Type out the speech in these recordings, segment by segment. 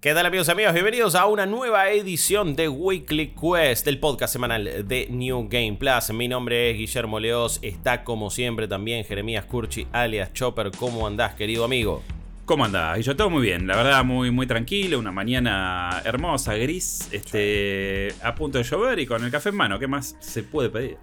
¿Qué tal amigos y amigas? Bienvenidos a una nueva edición de Weekly Quest, el podcast semanal de New Game Plus. Mi nombre es Guillermo Leos, está como siempre también Jeremías Curchi alias Chopper. ¿Cómo andás, querido amigo? ¿Cómo andás? Y yo todo muy bien, la verdad muy, muy tranquilo, una mañana hermosa, gris, este, a punto de llover y con el café en mano, ¿qué más se puede pedir?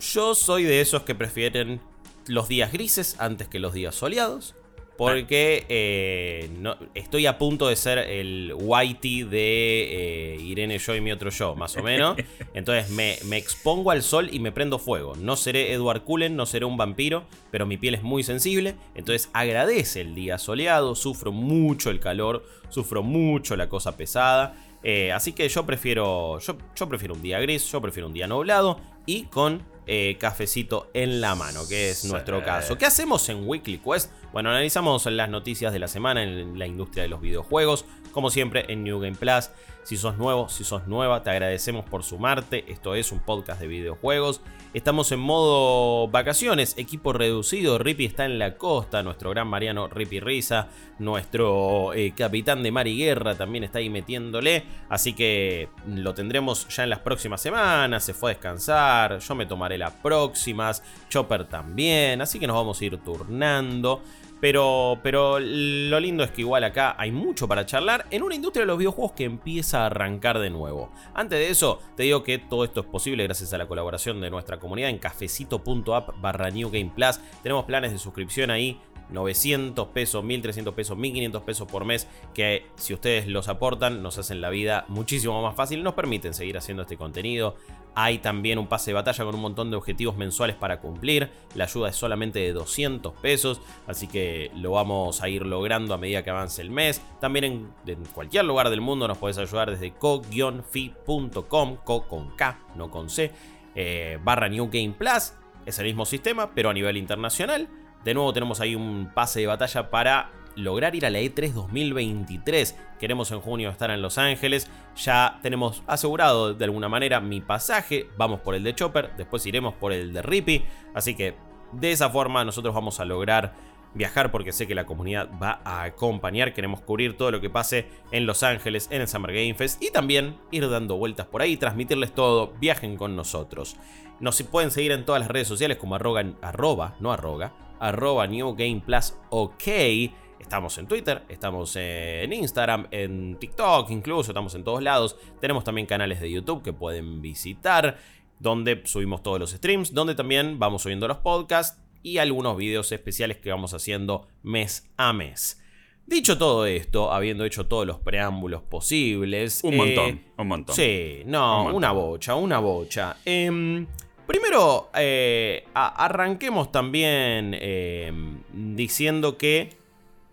Yo soy de esos que prefieren los días grises antes que los días soleados. Porque eh, no, estoy a punto de ser el whitey de eh, Irene yo y mi otro yo, más o menos. Entonces me, me, expongo al sol y me prendo fuego. No seré Edward Cullen, no seré un vampiro, pero mi piel es muy sensible. Entonces agradece el día soleado, sufro mucho el calor, sufro mucho la cosa pesada. Eh, así que yo prefiero, yo, yo prefiero un día gris, yo prefiero un día nublado y con eh, cafecito en la mano, que es nuestro caso. ¿Qué hacemos en Weekly Quest? Bueno, analizamos las noticias de la semana en la industria de los videojuegos, como siempre en New Game Plus. Si sos nuevo, si sos nueva, te agradecemos por sumarte. Esto es un podcast de videojuegos. Estamos en modo vacaciones, equipo reducido. Rippy está en la costa, nuestro gran Mariano Rippy Risa, nuestro eh, capitán de mar y guerra también está ahí metiéndole. Así que lo tendremos ya en las próximas semanas. Se fue a descansar, yo me tomaré las próximas, Chopper también. Así que nos vamos a ir turnando. Pero, pero lo lindo es que igual acá hay mucho para charlar en una industria de los videojuegos que empieza a arrancar de nuevo. Antes de eso, te digo que todo esto es posible gracias a la colaboración de nuestra comunidad en cafecito.app barra New Game Plus. Tenemos planes de suscripción ahí 900 pesos, 1300 pesos, 1500 pesos por mes, que si ustedes los aportan nos hacen la vida muchísimo más fácil, nos permiten seguir haciendo este contenido. Hay también un pase de batalla con un montón de objetivos mensuales para cumplir. La ayuda es solamente de 200 pesos, así que lo vamos a ir logrando a medida que avance el mes. También en, cualquier lugar del mundo nos puedes ayudar desde co-fi.com, co con K, no con C, eh, barra New Game Plus. Es el mismo sistema, pero a nivel internacional. De nuevo tenemos ahí un pase de batalla para lograr ir a la E3 2023. Queremos en junio estar en Los Ángeles. Ya tenemos asegurado de alguna manera mi pasaje. Vamos por el de Chopper, después iremos por el de Rippy. Así que de esa forma nosotros vamos a lograr viajar porque sé que la comunidad va a acompañar. Queremos cubrir todo lo que pase en Los Ángeles, en el Summer Game Fest y también ir dando vueltas por ahí, transmitirles todo. Viajen con nosotros. Nos pueden seguir en todas las redes sociales como arroba, arroba no arroga, arroba New Game Plus OK. Estamos en Twitter, estamos en Instagram, en TikTok incluso, estamos en todos lados. Tenemos también canales de YouTube que pueden visitar, donde subimos todos los streams, donde también vamos subiendo los podcasts y algunos videos especiales que vamos haciendo mes a mes. Dicho todo esto, habiendo hecho todos los preámbulos posibles. Un montón, eh, un montón. Sí, no, una bocha, una bocha. Em, primero, eh, arranquemos también em, diciendo que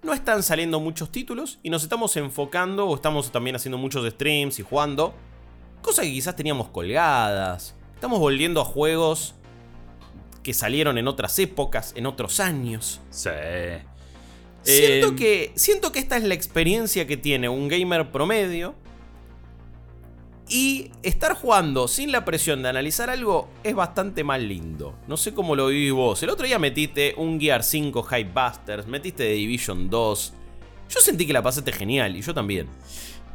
no están saliendo muchos títulos y nos estamos enfocando o estamos también haciendo muchos streams y jugando. Cosas que quizás teníamos colgadas. Estamos volviendo a juegos que salieron en otras épocas, en otros años. Sí. Siento, em, que, siento que esta es la experiencia que tiene un gamer promedio. Y estar jugando sin la presión de analizar algo es bastante más lindo. No sé cómo lo vivís vos. El otro día metiste un Gear 5 Hype Busters, metiste The Division 2. Yo sentí que la pasaste genial y yo también.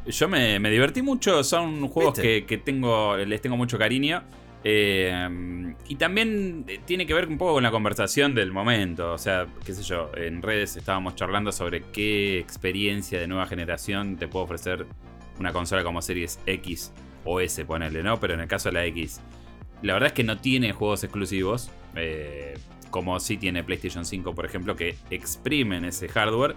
Yo me, divertí mucho, son juegos que, que, tengo, les tengo mucho cariño. Eh, y también eh, tiene que ver un poco con la conversación del momento. O sea, qué sé yo, en redes estábamos charlando sobre qué experiencia de nueva generación te puede ofrecer una consola como Series X o S, ponele, ¿no? Pero en el caso de la X, la verdad es que no tiene juegos exclusivos. Eh, como sí tiene PlayStation 5, por ejemplo, que exprimen ese hardware.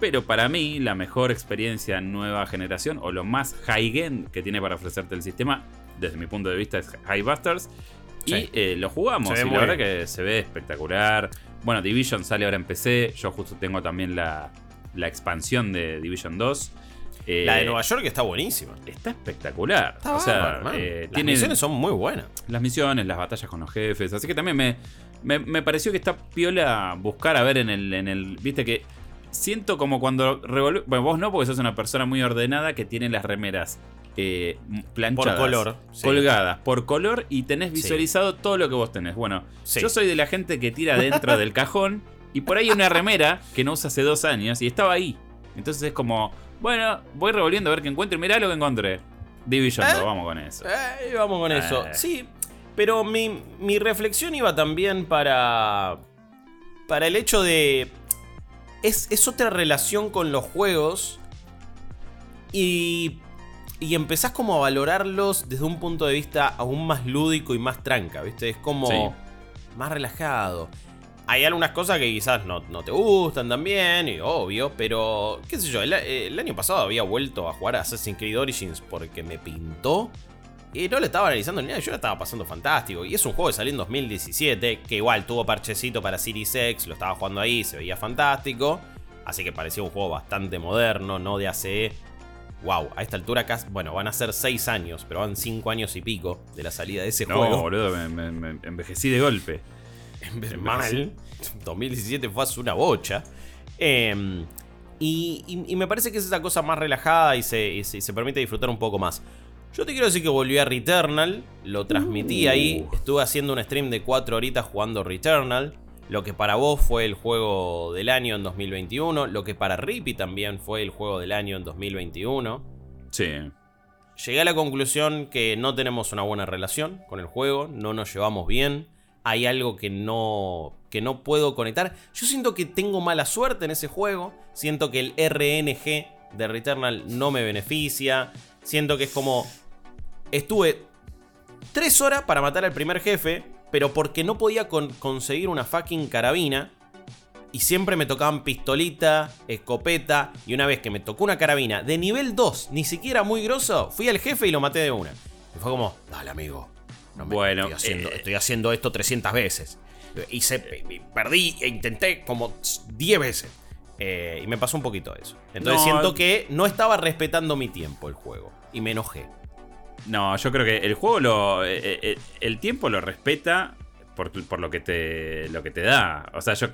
Pero para mí, la mejor experiencia nueva generación, o lo más high-end que tiene para ofrecerte el sistema, desde mi punto de vista, es High Busters. Y eh, lo jugamos, y la verdad que se ve espectacular. Bueno, Division sale ahora en PC. Yo justo tengo también la, expansión de Division 2. Eh, la de Nueva York está buenísima. Está espectacular. o sea, eh, las misiones son muy buenas. Las misiones, las batallas con los jefes. Así que también me, me, pareció que está piola buscar a ver en el, en el. Viste que siento como cuando Bueno, vos no, porque sos una persona muy ordenada que tiene las remeras eh, planchadas. Por color. Colgadas por color y tenés visualizado todo lo que vos tenés. Bueno, yo soy de la gente que tira dentro del cajón y por ahí una remera que no usa hace dos años y estaba ahí. Entonces es como, Bueno, voy revolviendo a ver qué encuentro. Mirá lo que encontré. Division ¿Eh? vamos con eso. Eh, vamos con eso. Eh. Sí, pero mi, mi reflexión iba también para. Para el hecho de. Es, es otra relación con los juegos. Y y empezás como a valorarlos desde un punto de vista aún más lúdico y más tranca, ¿viste? Es como más relajado. Hay algunas cosas que quizás no, te gustan también, y obvio, pero qué sé yo, el, año pasado había vuelto a jugar a Assassin's Creed Origins porque me pintó. Y no le estaba analizando ni nada, yo la estaba pasando fantástico. Y es un juego que salió en 2017, que igual tuvo parchecito para Series X, lo estaba jugando ahí, se veía fantástico. Así que parecía un juego bastante moderno, no de ACE wow, a esta altura acá, bueno, van a ser 6 años, pero van 5 años y pico de la salida de ese juego. No, boludo, me, envejecí de golpe. Mal. 2017 fue hace una bocha. Em, y, me parece que es esa cosa más relajada y se, se, permite disfrutar un poco más. Yo te quiero decir que volví a Returnal, lo transmití ahí, uh. estuve haciendo un stream de 4 horitas jugando Returnal. Lo que para vos fue el juego del año en 2021. Lo que para Rippy también fue el juego del año en 2021. Sí. Llegué a la conclusión que no tenemos una buena relación con el juego. No nos llevamos bien. Hay algo que no, que no puedo conectar. Yo siento que tengo mala suerte en ese juego. Siento que el RNG de Returnal no me beneficia. Siento que es como... Estuve tres horas para matar al primer jefe pero porque no podía conseguir una fucking carabina. Y siempre me tocaban pistolita, escopeta. Y una vez que me tocó una carabina de nivel 2, ni siquiera muy grosso, fui al jefe y lo maté de una. Y fue como, dale amigo. Bueno, estoy haciendo, eh, estoy haciendo esto 300 veces. Hice, perdí e intenté como 10 veces. Eh, y me pasó un poquito eso. Entonces siento que no estaba respetando mi tiempo el juego. Y me enojé. No, yo creo que el juego lo. Eh, eh, eh, el tiempo lo respeta por, lo que te. lo que te da. O sea, yo.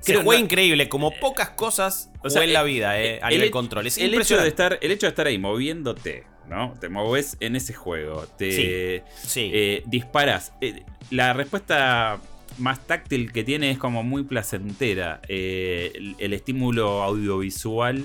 Se fue increíble, como pocas cosas o sea, en la vida, eh, a nivel control. el, hecho de estar, el hecho de estar ahí moviéndote, ¿no? Te mueves en ese juego, te sí, disparas. la respuesta más táctil que tiene es como muy placentera. el, estímulo audiovisual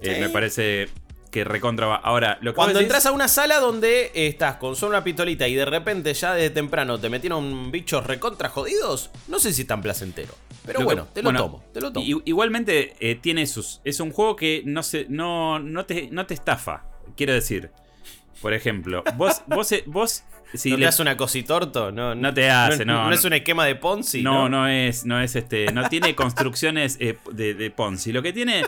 me parece que recontra va. Ahora, lo Cuando entras a una sala donde estás con solo una pistolita y de repente ya desde temprano te metieron bichos recontra jodidos, no sé si es tan placentero. Pero bueno, te lo tomo, te lo tomo. Igualmente eh, tiene sus. Es un juego que no se. no, no te, no te estafa. Quiero decir. Por ejemplo, vos, vos, eh, vos si ¿No le das una cositorto? No, no te hace, no. No, es un esquema de Ponzi. No, no, es, no es este. No tiene construcciones eh, de, de, Ponzi. Lo que tiene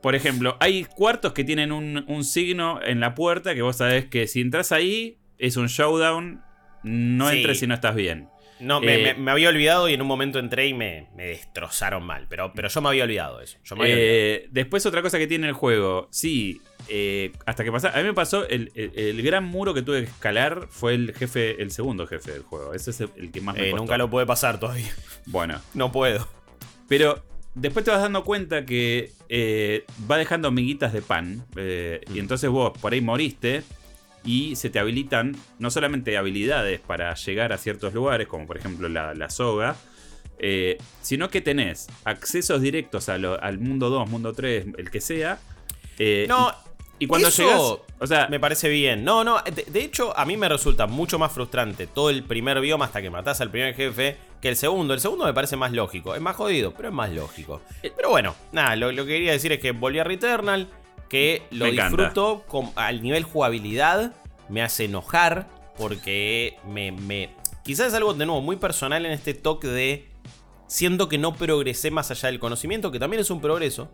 por ejemplo, hay cuartos que tienen un, signo en la puerta que vos sabés que si entras ahí es un showdown, no entres si no estás bien. No, me, eh, había olvidado y en un momento entré y me, destrozaron mal. Pero, pero yo me había olvidado eso. Eh, después otra cosa que tiene el juego. Sí, eh, hasta que pasa. A mí me pasó el, gran muro que tuve que escalar fue el jefe, el segundo jefe del juego. Ese es el, que más me Nunca lo puede pasar todavía. Bueno. No puedo. Pero después te vas dando cuenta que eh, va dejando amiguitas de pan. Eh, y mm. entonces vos por ahí moriste. Y se te habilitan no solamente habilidades para llegar a ciertos lugares, como por ejemplo la, soga, eh, sino que tenés accesos directos al mundo 2, mundo 3, el que sea. no, y cuando Eso llegas, o sea, me parece bien. No, no, de, hecho a mí me resulta mucho más frustrante todo el primer bioma hasta que matás al primer jefe que el segundo. El segundo me parece más lógico. Es más jodido, pero es más lógico. Eh, pero bueno, nada, lo, que quería decir es que volví a Returnal, que lo disfruto con, al nivel jugabilidad, me hace enojar porque me, me... Quizás es algo de nuevo muy personal en este toque de... Siento que no progresé más allá del conocimiento, que también es un progreso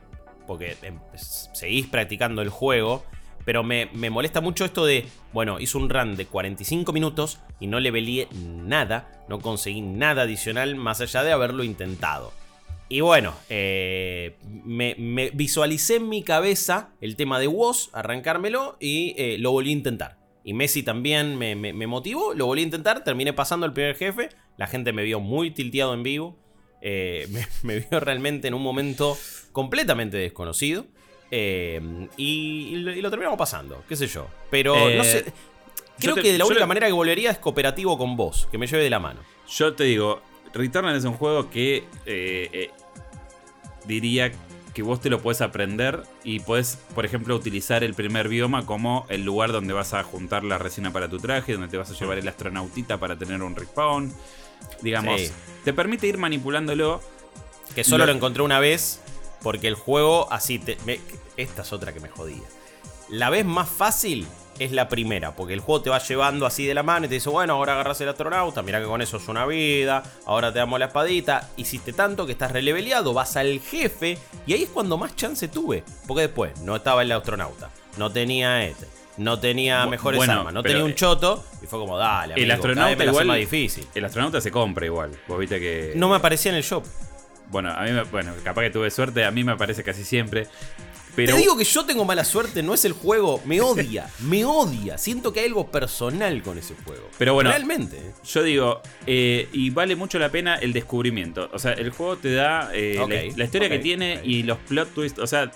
porque em, seguís practicando el juego. Pero me, molesta mucho esto de, bueno, hice un run de 45 minutos y no le velé nada, no conseguí nada adicional más allá de haberlo intentado. Y bueno, eh, me, visualicé en mi cabeza el tema de WoS, arrancármelo y eh, lo volví a intentar. Y Messi también me, motivó, lo volví a intentar, terminé pasando el primer jefe, la gente me vio muy tilteado en vivo, eh, me, vio realmente en un momento completamente desconocido. Eh, y, lo, terminamos pasando, qué sé yo. Pero no sé. Eh, creo que la única manera que volvería es cooperativo con vos, que me lleve de la mano. Yo te digo, Returnal es un juego que diría que vos te lo puedes aprender y puedes, por ejemplo, utilizar el primer bioma como el lugar donde vas a juntar la resina para tu traje, donde te vas a llevar el astronautita para tener un respawn. Digamos, te permite ir manipulándolo. Que solo lo, encontré una vez porque el juego así te... esta es otra que me jodía. La vez más fácil es la primera, porque el juego te va llevando así de la mano y te dice, bueno, ahora agarras el astronauta, mira que con eso es una vida, ahora te damos la espadita, hiciste tanto que estás releveleado, vas al jefe, y ahí es cuando más chance tuve, porque después no estaba el astronauta, no tenía este, no tenía mejores armas, no tenía un choto, y fue como, dale, amigo, el astronauta igual más difícil. El astronauta se compra igual, vos viste que... No me aparecía en el shop. Bueno, a mí me, bueno, capaz que tuve suerte, a mí me aparece casi siempre. Te digo que yo tengo mala suerte, no es el juego, me odia, me odia. Siento que hay algo personal con ese juego. Pero bueno, realmente. Yo digo, eh, y vale mucho la pena el descubrimiento. O sea, el juego te da eh, la, historia que tiene y los plot twists. O sea,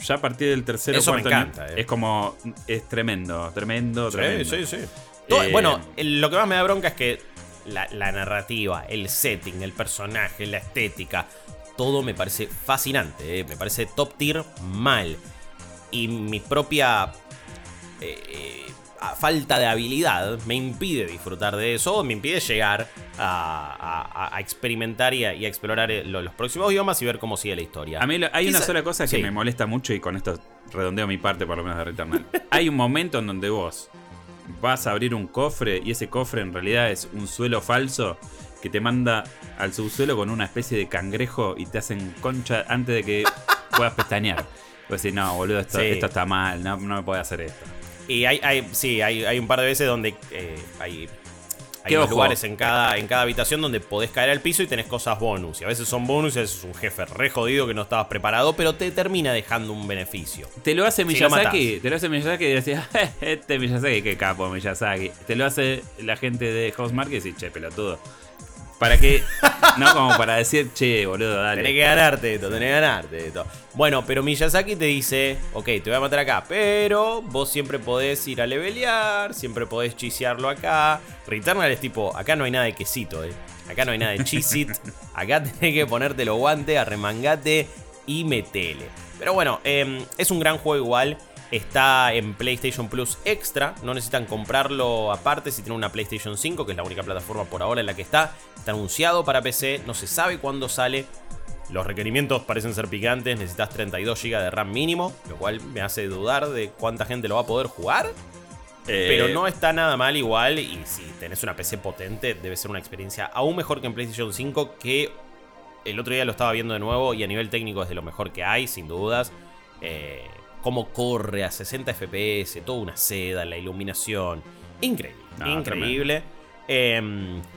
ya a partir del tercero Eso me encanta, eh. es como, es tremendo, tremendo, tremendo. Sí, sí, sí. bueno, lo que más me da bronca es que la, la narrativa, el setting, el personaje, la estética, todo me parece fascinante, eh, me parece top tier mal. Y mi propia eh, eh, falta de habilidad me impide disfrutar de eso, me impide llegar a, experimentar y a, explorar los próximos idiomas y ver cómo sigue la historia. A mí hay una sola cosa que me molesta mucho y con esto redondeo mi parte por lo menos de Returnal. hay un momento en donde vos vas a abrir un cofre y ese cofre en realidad es un suelo falso que te manda al subsuelo con una especie de cangrejo y te hacen concha antes de que puedas pestañear. Pues decir, no, boludo, esto, está mal, no, me puede hacer esto. Y hay, hay sí, hay, hay, un par de veces donde eh, hay hay lugares en cada, en cada habitación donde podés caer al piso y tenés cosas bonus. Y a veces son bonus y a veces es un jefe re jodido que no estabas preparado, pero te termina dejando un beneficio. Te lo hace Miyazaki, te lo hace Miyazaki y decís, este Miyazaki, qué capo Miyazaki. Te lo hace la gente de Housemark y decís, che, pelotudo. ¿Para qué? No, como para decir, che, boludo, dale. Tenés que ganarte esto, tenés que ganarte esto. Bueno, pero Miyazaki te dice, ok, te voy a matar acá, pero vos siempre podés ir a levelear, siempre podés chisearlo acá. Returnal es tipo, acá no hay nada de quesito, eh. Acá no hay nada de chisit. Acá tenés que ponerte los guantes, arremangate y metele. Pero bueno, em, es un gran juego igual. Está en PlayStation Plus Extra, no necesitan comprarlo aparte si tienen una PlayStation 5, que es la única plataforma por ahora en la que está. Está anunciado para PC, no se sabe cuándo sale. Los requerimientos parecen ser picantes, necesitas 32 GB de RAM mínimo, lo cual me hace dudar de cuánta gente lo va a poder jugar. Eh, Pero no está nada mal igual y si tenés una PC potente debe ser una experiencia aún mejor que en PlayStation 5 que el otro día lo estaba viendo de nuevo y a nivel técnico es de lo mejor que hay, sin dudas. Eh, cómo corre a 60 FPS, toda una seda, la iluminación. Increíble, increíble. Eh,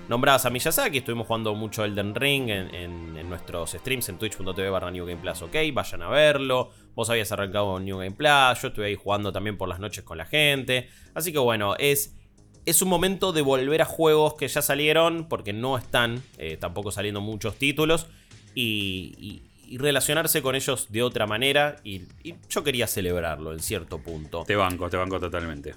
nombradas a Miyazaki, estuvimos jugando mucho Elden Ring en, nuestros streams en twitch.tv barra New Game Plus, ok, vayan a verlo. Vos habías arrancado con New Game Plus, yo estuve ahí jugando también por las noches con la gente. Así que bueno, es, es un momento de volver a juegos que ya salieron, porque no están eh, tampoco saliendo muchos títulos. y, y relacionarse con ellos de otra manera y, yo quería celebrarlo en cierto punto. Te banco, te banco totalmente.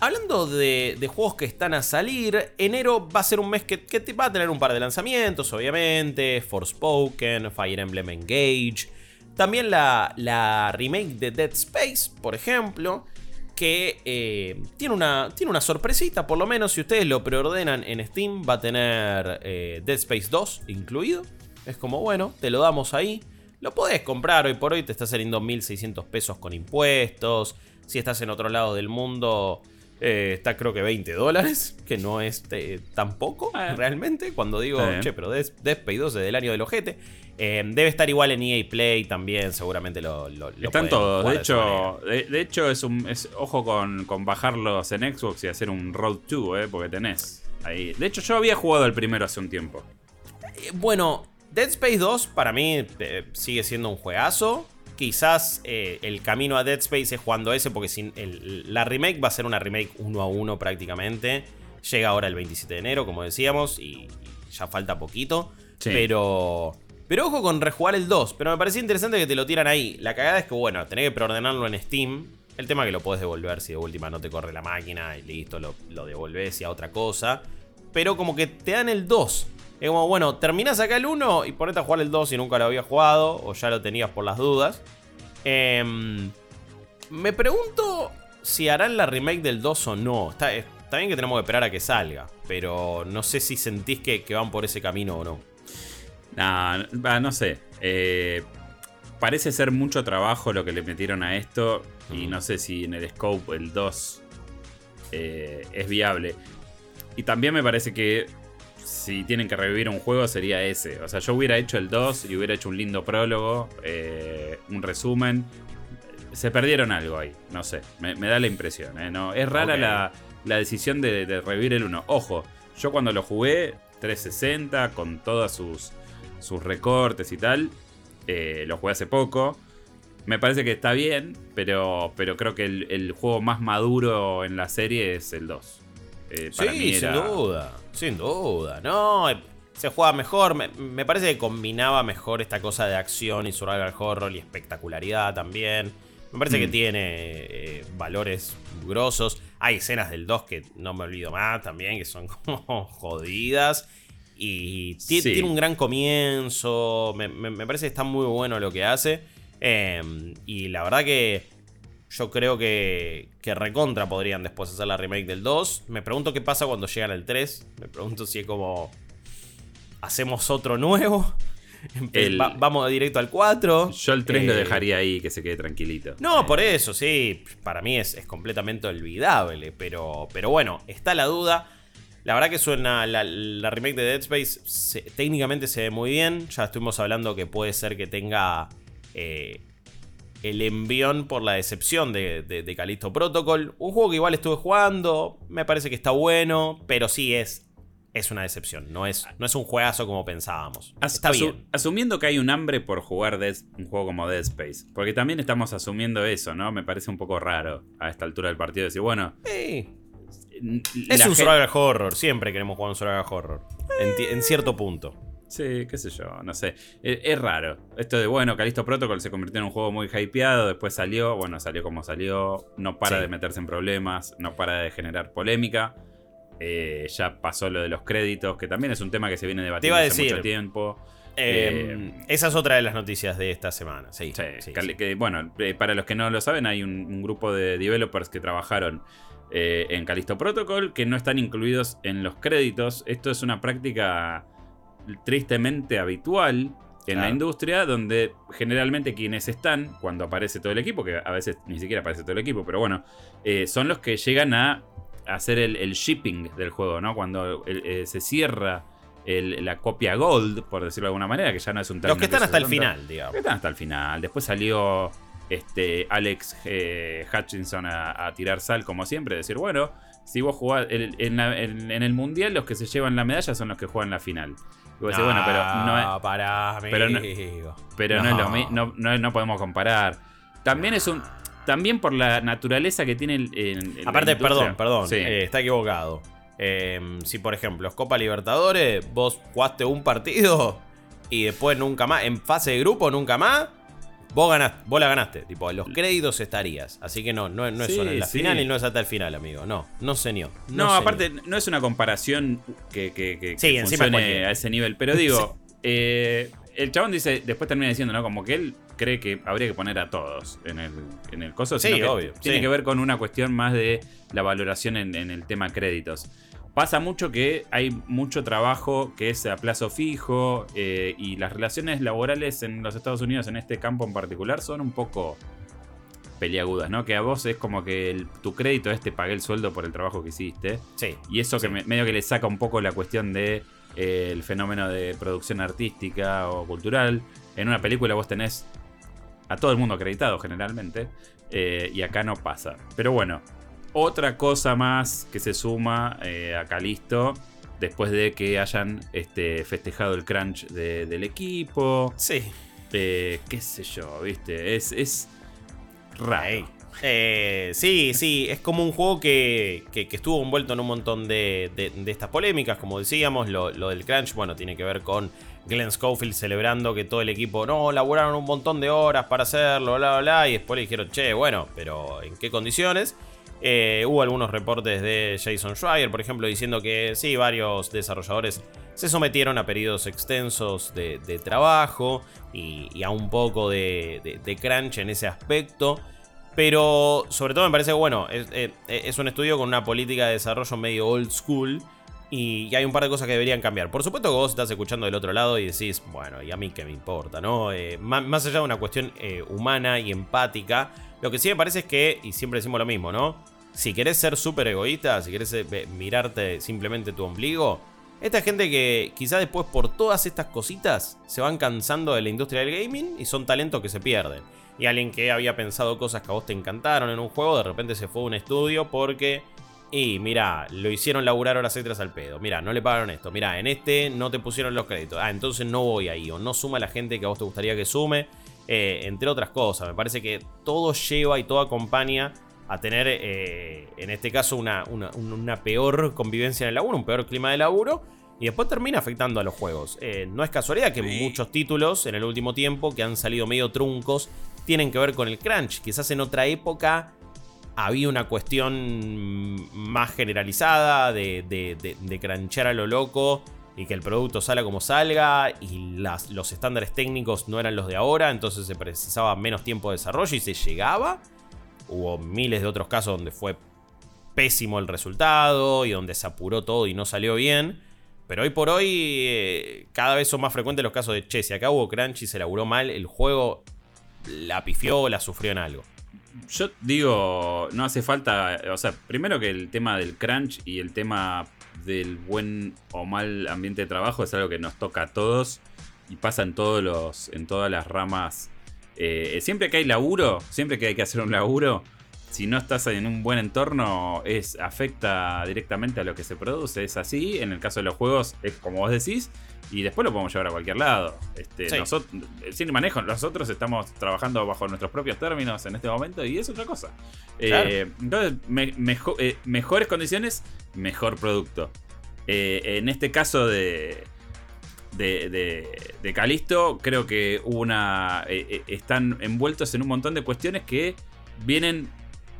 Hablando de, juegos que están a salir, enero va a ser un mes que, va a tener un par de lanzamientos, obviamente, Forspoken, Fire Emblem Engage, también la, remake de Dead Space, por ejemplo, que eh, tiene, una, tiene una sorpresita, por lo menos si ustedes lo preordenan en Steam, va a tener eh, Dead Space 2 incluido. Es como, bueno, te lo damos ahí. Lo podés comprar hoy por hoy, te está saliendo 1.600 pesos con impuestos. Si estás en otro lado del mundo, eh, está creo que 20 dólares, que no es eh, tan poco ah. realmente. Cuando digo, che, pero Death Space 2 es del año del ojete. Eh, debe estar igual en EA Play también, seguramente lo, lo, Están todos, de hecho, de, hecho es un ojo con, con, bajarlos en Xbox y hacer un Road 2, porque tenés ahí. De hecho, yo había jugado el primero hace un tiempo. bueno, Dead Space 2 para mí eh, sigue siendo un juegazo. Quizás eh, el camino a Dead Space es jugando ese, porque sin la remake va a ser una remake uno a uno prácticamente. Llega ahora el 27 de enero, como decíamos, y, ya falta poquito. Pero. Pero ojo con rejugar el 2. Pero me parecía interesante que te lo tiran ahí. La cagada es que, bueno, tenés que preordenarlo en Steam. El tema es que lo puedes devolver si de última no te corre la máquina y listo, lo, lo devolves y a otra cosa. Pero como que te dan el 2 Es como, bueno, terminás acá el 1 y ponete a jugar el 2 si nunca lo había jugado o ya lo tenías por las dudas. Em, me pregunto si harán la remake del 2 o no. Está, está, bien que tenemos que esperar a que salga, pero no sé si sentís que, van por ese camino o no. No, no sé. Eh, parece ser mucho trabajo lo que le metieron a esto. Y no sé si en el scope el 2 eh, es viable. Y también me parece que si tienen que revivir un juego sería ese. O sea, yo hubiera hecho el 2 y hubiera hecho un lindo prólogo, eh, un resumen. Se perdieron algo ahí, no sé, me, da la impresión. ¿eh? No, es rara la, decisión de, revivir el 1. Ojo, yo cuando lo jugué, 360, con todos sus, sus recortes y tal, eh, lo jugué hace poco. Me parece que está bien, pero, pero creo que el, juego más maduro en la serie es el 2. Eh, sí, sin duda, sin duda. No, eh, se juega mejor. Me, parece que combinaba mejor esta cosa de acción y survival horror y espectacularidad también. Me parece que mm. tiene eh, valores grosos. Hay escenas del 2 que no me olvido más también, que son como jodidas. Y tiene, un gran comienzo. Me, me, parece que está muy bueno lo que hace. Em, y la verdad que yo creo que, que recontra podrían después hacer la remake del 2. Me pregunto qué pasa cuando llegan al 3. Me pregunto si es como. Hacemos otro nuevo. vamos directo al 4. Yo el 3 lo eh, dejaría ahí, que se quede tranquilito. No, por eso, sí. Para mí es, completamente olvidable. Pero, pero bueno, está la duda. La verdad que suena la, remake de Dead Space. técnicamente se ve muy bien. Ya estuvimos hablando que puede ser que tenga eh, el envión por la decepción de, de, Callisto Protocol. Un juego que igual estuve jugando, me parece que está bueno, pero sí es, es una decepción. No es, no es un juegazo como pensábamos. está bien. Asumiendo que hay un hambre por jugar un juego como Dead Space, porque también estamos asumiendo eso, ¿no? Me parece un poco raro a esta altura del partido decir, bueno. Es un survival horror, siempre queremos jugar un survival horror. en cierto punto. Sí, qué sé yo, no sé. E, es, raro. Esto de, bueno, Calisto Protocol se convirtió en un juego muy hypeado, después salió, bueno, salió como salió, no para de meterse en problemas, no para de generar polémica. Eh, ya pasó lo de los créditos, que también es un tema que se viene debatiendo hace mucho tiempo. Em, eh, esa es otra de las noticias de esta semana. Sí, bueno, eh, para los que no lo saben, hay un, grupo de developers que trabajaron en Calisto Protocol que no están incluidos en los créditos. Esto es una práctica tristemente habitual en la industria, donde generalmente quienes están, cuando aparece todo el equipo, que a veces ni siquiera aparece todo el equipo, pero bueno, eh, son los que llegan a hacer el, shipping del juego, ¿no? Cuando eh, se cierra la copia Gold, por decirlo de alguna manera, que ya no es un término. Los que están hasta el final, digamos. Que están hasta el final. Después salió este, Alex eh, Hutchinson a, tirar sal, como siempre, decir, bueno, si vos jugás en, el mundial, los que se llevan la medalla son los que juegan la final no, bueno, pero no es. Para, pero no, pero no. es lo mismo. No, podemos comparar. También es un. También por la naturaleza que tiene el. Aparte, perdón, perdón. Eh, está equivocado. Em, si, por ejemplo, es Copa Libertadores, vos jugaste un partido y después nunca más, en fase de grupo nunca más, Vos, ganaste, vos la ganaste, tipo, los créditos estarías. Así que no, no, no es solo en la final y no es hasta el final, amigo. No, no señor. No, aparte, no es una comparación que, que, que, funcione a ese nivel. Pero digo, eh, el chabón dice, después termina diciendo, ¿no? Como que él cree que habría que poner a todos en el, en el coso. Sí, obvio. Tiene que ver con una cuestión más de la valoración en, en el tema créditos. Pasa mucho que hay mucho trabajo que es a plazo fijo eh, y las relaciones laborales en los Estados Unidos en este campo en particular son un poco peliagudas, ¿no? Que a vos es como que tu crédito es te pagué el sueldo por el trabajo que hiciste. Sí. Y eso que medio que le saca un poco la cuestión de eh, el fenómeno de producción artística o cultural. En una película vos tenés a todo el mundo acreditado generalmente. Eh, y acá no pasa. Pero bueno, otra cosa más que se suma eh, a Calisto después de que hayan este, festejado el crunch del equipo. Sí. Eh, qué sé yo, viste, es, es raro. Eh, sí, sí, es como un juego que, estuvo envuelto en un montón de, estas polémicas, como decíamos, lo, del crunch, bueno, tiene que ver con Glenn Schofield celebrando que todo el equipo, no, laburaron un montón de horas para hacerlo, bla, bla, bla, y después le dijeron, che, bueno, pero ¿en qué condiciones? Eh, hubo algunos reportes de Jason Schreier, por ejemplo, diciendo que sí, varios desarrolladores se sometieron a periodos extensos de, trabajo y, a un poco de, crunch en ese aspecto. Pero sobre todo me parece que, bueno, eh, es, un estudio con una política de desarrollo medio old school. Y, hay un par de cosas que deberían cambiar. Por supuesto que vos estás escuchando del otro lado y decís, bueno, ¿y a mí qué me importa? ¿no? Eh, más, allá de una cuestión humana y empática, lo que sí me parece es que, y siempre decimos lo mismo, ¿no? Si querés ser súper egoísta, si querés mirarte simplemente tu ombligo, esta gente que quizá después por todas estas cositas se van cansando de la industria del gaming y son talentos que se pierden. Y alguien que había pensado cosas que a vos te encantaron en un juego, de repente se fue a un estudio porque... Y mira, lo hicieron laburar horas extras al pedo. Mira, no le pagaron esto. Mira, en este no te pusieron los créditos. Ah, entonces no voy ahí. O no suma la gente que a vos te gustaría que sume. Eh, entre otras cosas. Me parece que todo lleva y todo acompaña a tener, eh, en este caso, una, peor convivencia en el laburo, un peor clima de laburo. Y después termina afectando a los juegos. Eh, no es casualidad que muchos títulos en el último tiempo que han salido medio truncos tienen que ver con el crunch. Quizás en otra época había una cuestión más generalizada de, de, crunchar a lo loco y que el producto salga como salga y los estándares técnicos no eran los de ahora, entonces se precisaba menos tiempo de desarrollo y se llegaba. Hubo miles de otros casos donde fue pésimo el resultado y donde se apuró todo y no salió bien. Pero hoy por hoy eh, cada vez son más frecuentes los casos de, che, si acá hubo crunch y se laburó mal, el juego la pifió la sufrió en algo. Yo digo, no hace falta, o sea, primero que el tema del crunch y el tema del buen o mal ambiente de trabajo es algo que nos toca a todos y pasa en todos los, en todas las ramas eh, siempre que hay laburo, siempre que hay que hacer un laburo, si no estás en un buen entorno, es, afecta directamente a lo que se produce. Es así. En el caso de los juegos, es como vos decís. Y después lo podemos llevar a cualquier lado. Este, nosotros, sin manejo, nosotros estamos trabajando bajo nuestros propios términos en este momento y es otra cosa. Eh, entonces, eh, mejores condiciones, mejor producto. en este caso de, de, de, Calisto, creo que una. Eh, eh, están envueltos en un montón de cuestiones que vienen.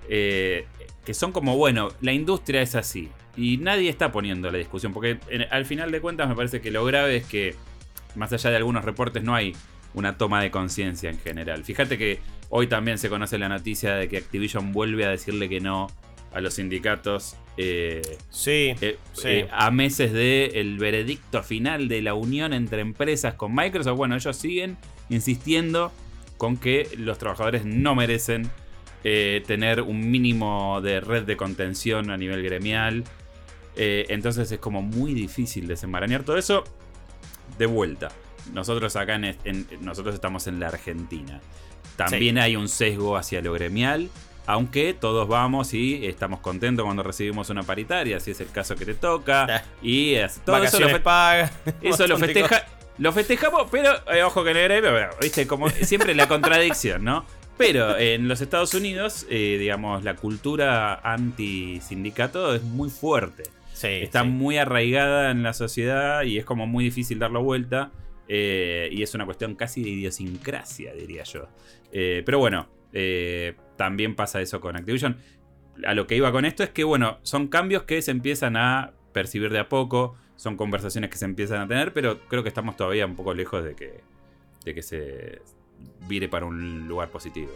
Eh, que son como, bueno, la industria es así. Y nadie está poniendo la discusión. Porque al final de cuentas me parece que lo grave es que, más allá de algunos reportes, no hay una toma de conciencia en general. Fíjate que hoy también se conoce la noticia de que Activision vuelve a decirle que no a los sindicatos. Eh, sí, eh, eh, a meses del el veredicto final de la unión entre empresas con Microsoft. Bueno, ellos siguen insistiendo con que los trabajadores no merecen tener un mínimo de red de contención a nivel gremial. entonces es como muy difícil desenmarañar todo eso. De vuelta, nosotros acá en, nosotros estamos en la Argentina. También hay un sesgo hacia lo gremial aunque todos vamos y estamos contentos cuando recibimos una paritaria, si es el caso que te toca. Y todo eso lo, paga, eso lo, festeja, lo festejamos, pero eh, ojo que negre, pero, viste, como siempre la contradicción, ¿no? Pero en los Estados Unidos, eh, digamos, la cultura anti-sindicato es muy fuerte. Está muy arraigada en la sociedad y es como muy difícil darlo vuelta. Eh, y es una cuestión casi de idiosincrasia, diría yo. pero bueno, eh, también pasa eso con Activision. A lo que iba con esto es que, bueno, son cambios que se empiezan a percibir de a poco, son conversaciones que se empiezan a tener, pero creo que estamos todavía un poco lejos de que, de que se vire para un lugar positivo.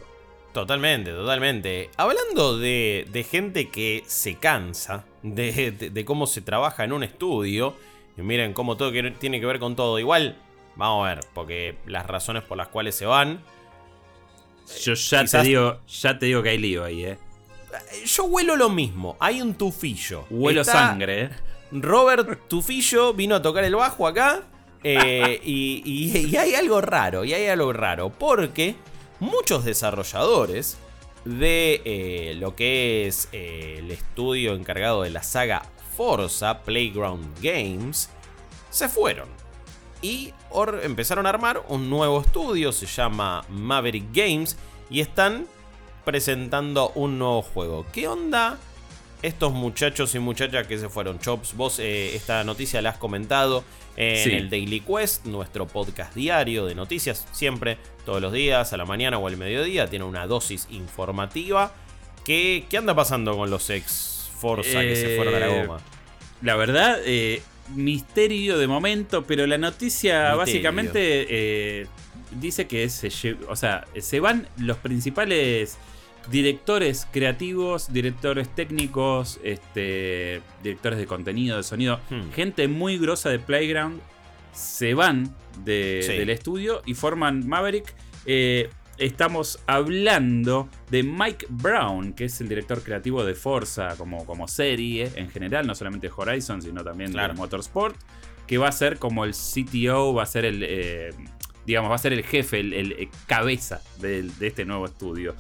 Totalmente, totalmente. Hablando de, gente que se cansa de, cómo se trabaja en un estudio, y miren cómo todo tiene que ver con todo. Igual, vamos a ver, porque las razones por las cuales se van yo ya te digo, ya te digo que hay lío ahí, eh. Yo huelo lo mismo, hay un tufillo. Huelo sangre, eh. Robert Tufillo vino a tocar el bajo acá. Eh, y, hay algo raro, y hay algo raro. Porque muchos desarrolladores de eh, lo que es el estudio encargado de la saga Forza Playground Games se fueron y empezaron a armar un nuevo estudio, se llama Maverick Games, y están presentando un nuevo juego. ¿Qué onda? Estos muchachos y muchachas que se fueron. Chops, vos eh, esta noticia la has comentado en el Daily Quest, nuestro podcast diario de noticias, siempre, todos los días, a la mañana o al mediodía, tiene una dosis informativa. ¿Qué, qué anda pasando con los ex Forza que se fueron a la eh, goma? La verdad, eh, misterio de momento, pero la noticia básicamente eh, dice que se, o sea, se van los principales directores creativos, directores técnicos, este, directores de contenido, de sonido, hmm. gente muy grosa de Playground, se van del estudio y forman Maverick. Eh, estamos hablando de Mike Brown, que es el director creativo de Forza como, como serie en general, no solamente Horizon, sino también de Motorsport, que va a ser como el CTO, va a ser el, eh, digamos, va a ser el jefe, el, cabeza de, este nuevo estudio.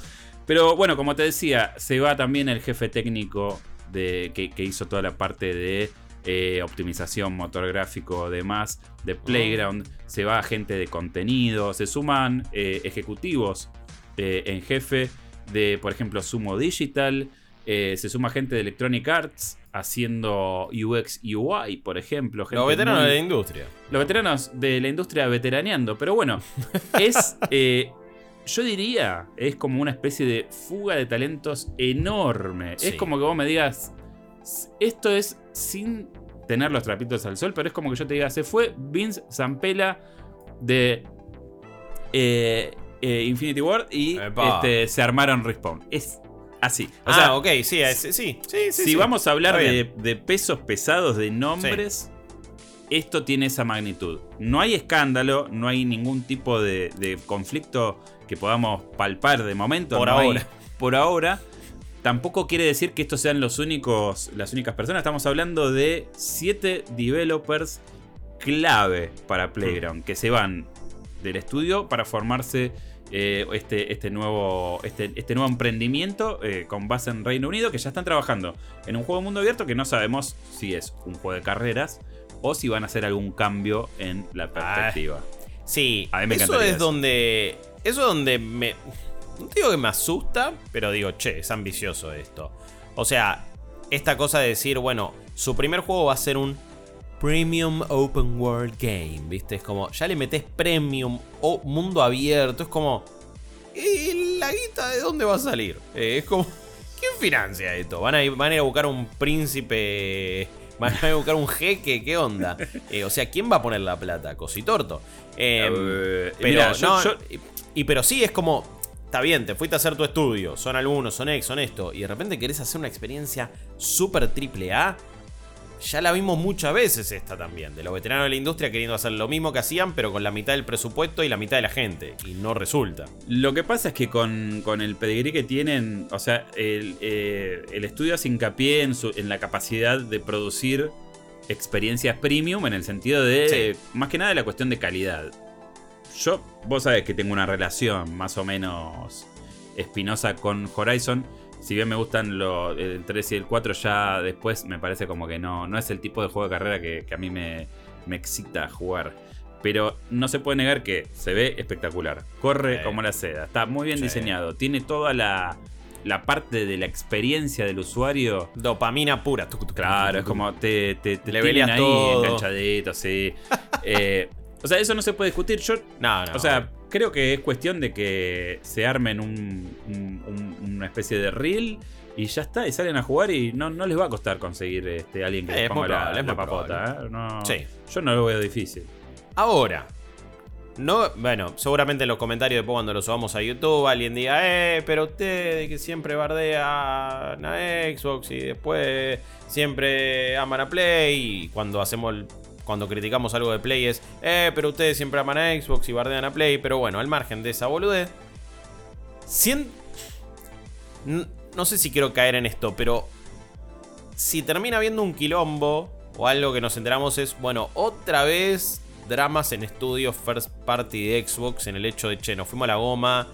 Pero bueno, como te decía, se va también el jefe técnico de, que, hizo toda la parte de eh, optimización, motor gráfico, demás, de. Playground. Se va gente de contenido, se suman eh, ejecutivos eh, en jefe de, por ejemplo, Sumo Digital. se suma gente de Electronic Arts haciendo UX UI, por ejemplo. los veteranos de la industria. Los veteranos de la industria veteraneando. Pero bueno, es yo diría, es como una especie de fuga de talentos enorme. Es como que vos me digas, esto es sin tener los trapitos al sol, pero es como que yo te diga, se fue Vince Zampella de eh, eh, Infinity Ward y este, se armaron Respawn. Es así. O sea, ok, sí, sí, sí, sí, Si vamos a hablar de, pesos pesados, de nombres, esto tiene esa magnitud. No hay escándalo, no hay ningún tipo de, de conflicto que podamos palpar de momento. Por ahora. por ahora. Tampoco quiere decir que estos sean los únicos, las únicas personas. Estamos hablando de siete developers clave para Playground que se van del estudio para formarse eh, este, este, nuevo, este, este nuevo emprendimiento eh, con base en Reino Unido que ya están trabajando en un juego de mundo abierto que no sabemos si es un juego de carreras o si van a hacer algún cambio en la perspectiva. sí, eso es donde eso es donde me. No digo que me asusta, pero digo, che, es ambicioso esto. O sea, esta cosa de decir, bueno, su primer juego va a ser un Premium Open World Game, ¿viste? Es como, ya le metes Premium o mundo abierto, es como, ¿y la guita de dónde va a salir? Eh, es como, ¿quién financia esto? ¿Van a, ir, ¿Van a ir a buscar un príncipe Van a buscar un jeque, ¿qué onda? Eh, o sea, ¿quién va a poner la plata? Cositorto. Em, eh, pero no, y pero sí es como, está bien, te fuiste a hacer tu estudio, son algunos, son ex, son esto, y de repente querés hacer una experiencia súper triple A. Ya la vimos muchas veces esta también, de los veteranos de la industria queriendo hacer lo mismo que hacían, pero con la mitad del presupuesto y la mitad de la gente, y no resulta. Lo que pasa es que con, el pedigrí que tienen, o sea, el, eh, estudio hace hincapié en, en la capacidad de producir experiencias premium en el sentido de, más que nada, de la cuestión de calidad yo, vos sabés que tengo una relación más o menos espinosa con Horizon. Si bien me gustan los, el 3 y el 4, ya después me parece como que no, no es el tipo de juego de carrera que, a mí me, me, excita jugar. Pero no se puede negar que se ve espectacular. Corre como la seda. Está muy bien diseñado. Tiene toda la, la parte de la experiencia del usuario. Dopamina pura. Claro, es como te, te, te tienen ahí enganchadito, sí. eh, o sea, eso no se puede discutir. Yo. No, no. O sea, creo que es cuestión de que se armen una especie de reel y ya está, y salen a jugar y no, no les va a costar conseguir este, alguien que les ponga la, papota. ¿eh? No, sí. Yo no lo veo difícil. Ahora, no, bueno, seguramente en los comentarios después cuando lo subamos a YouTube alguien diga, eh, pero usted que siempre bardea a Xbox y después siempre aman a Play y cuando hacemos el cuando criticamos algo de Play es, eh, pero ustedes siempre aman a Xbox y bardean a Play, pero bueno, al margen de esa boludez, no sé si quiero caer en esto, pero si termina habiendo un quilombo o algo que nos enteramos es, bueno, otra vez dramas en estudios first party de Xbox en el hecho de, che, nos fuimos a la goma,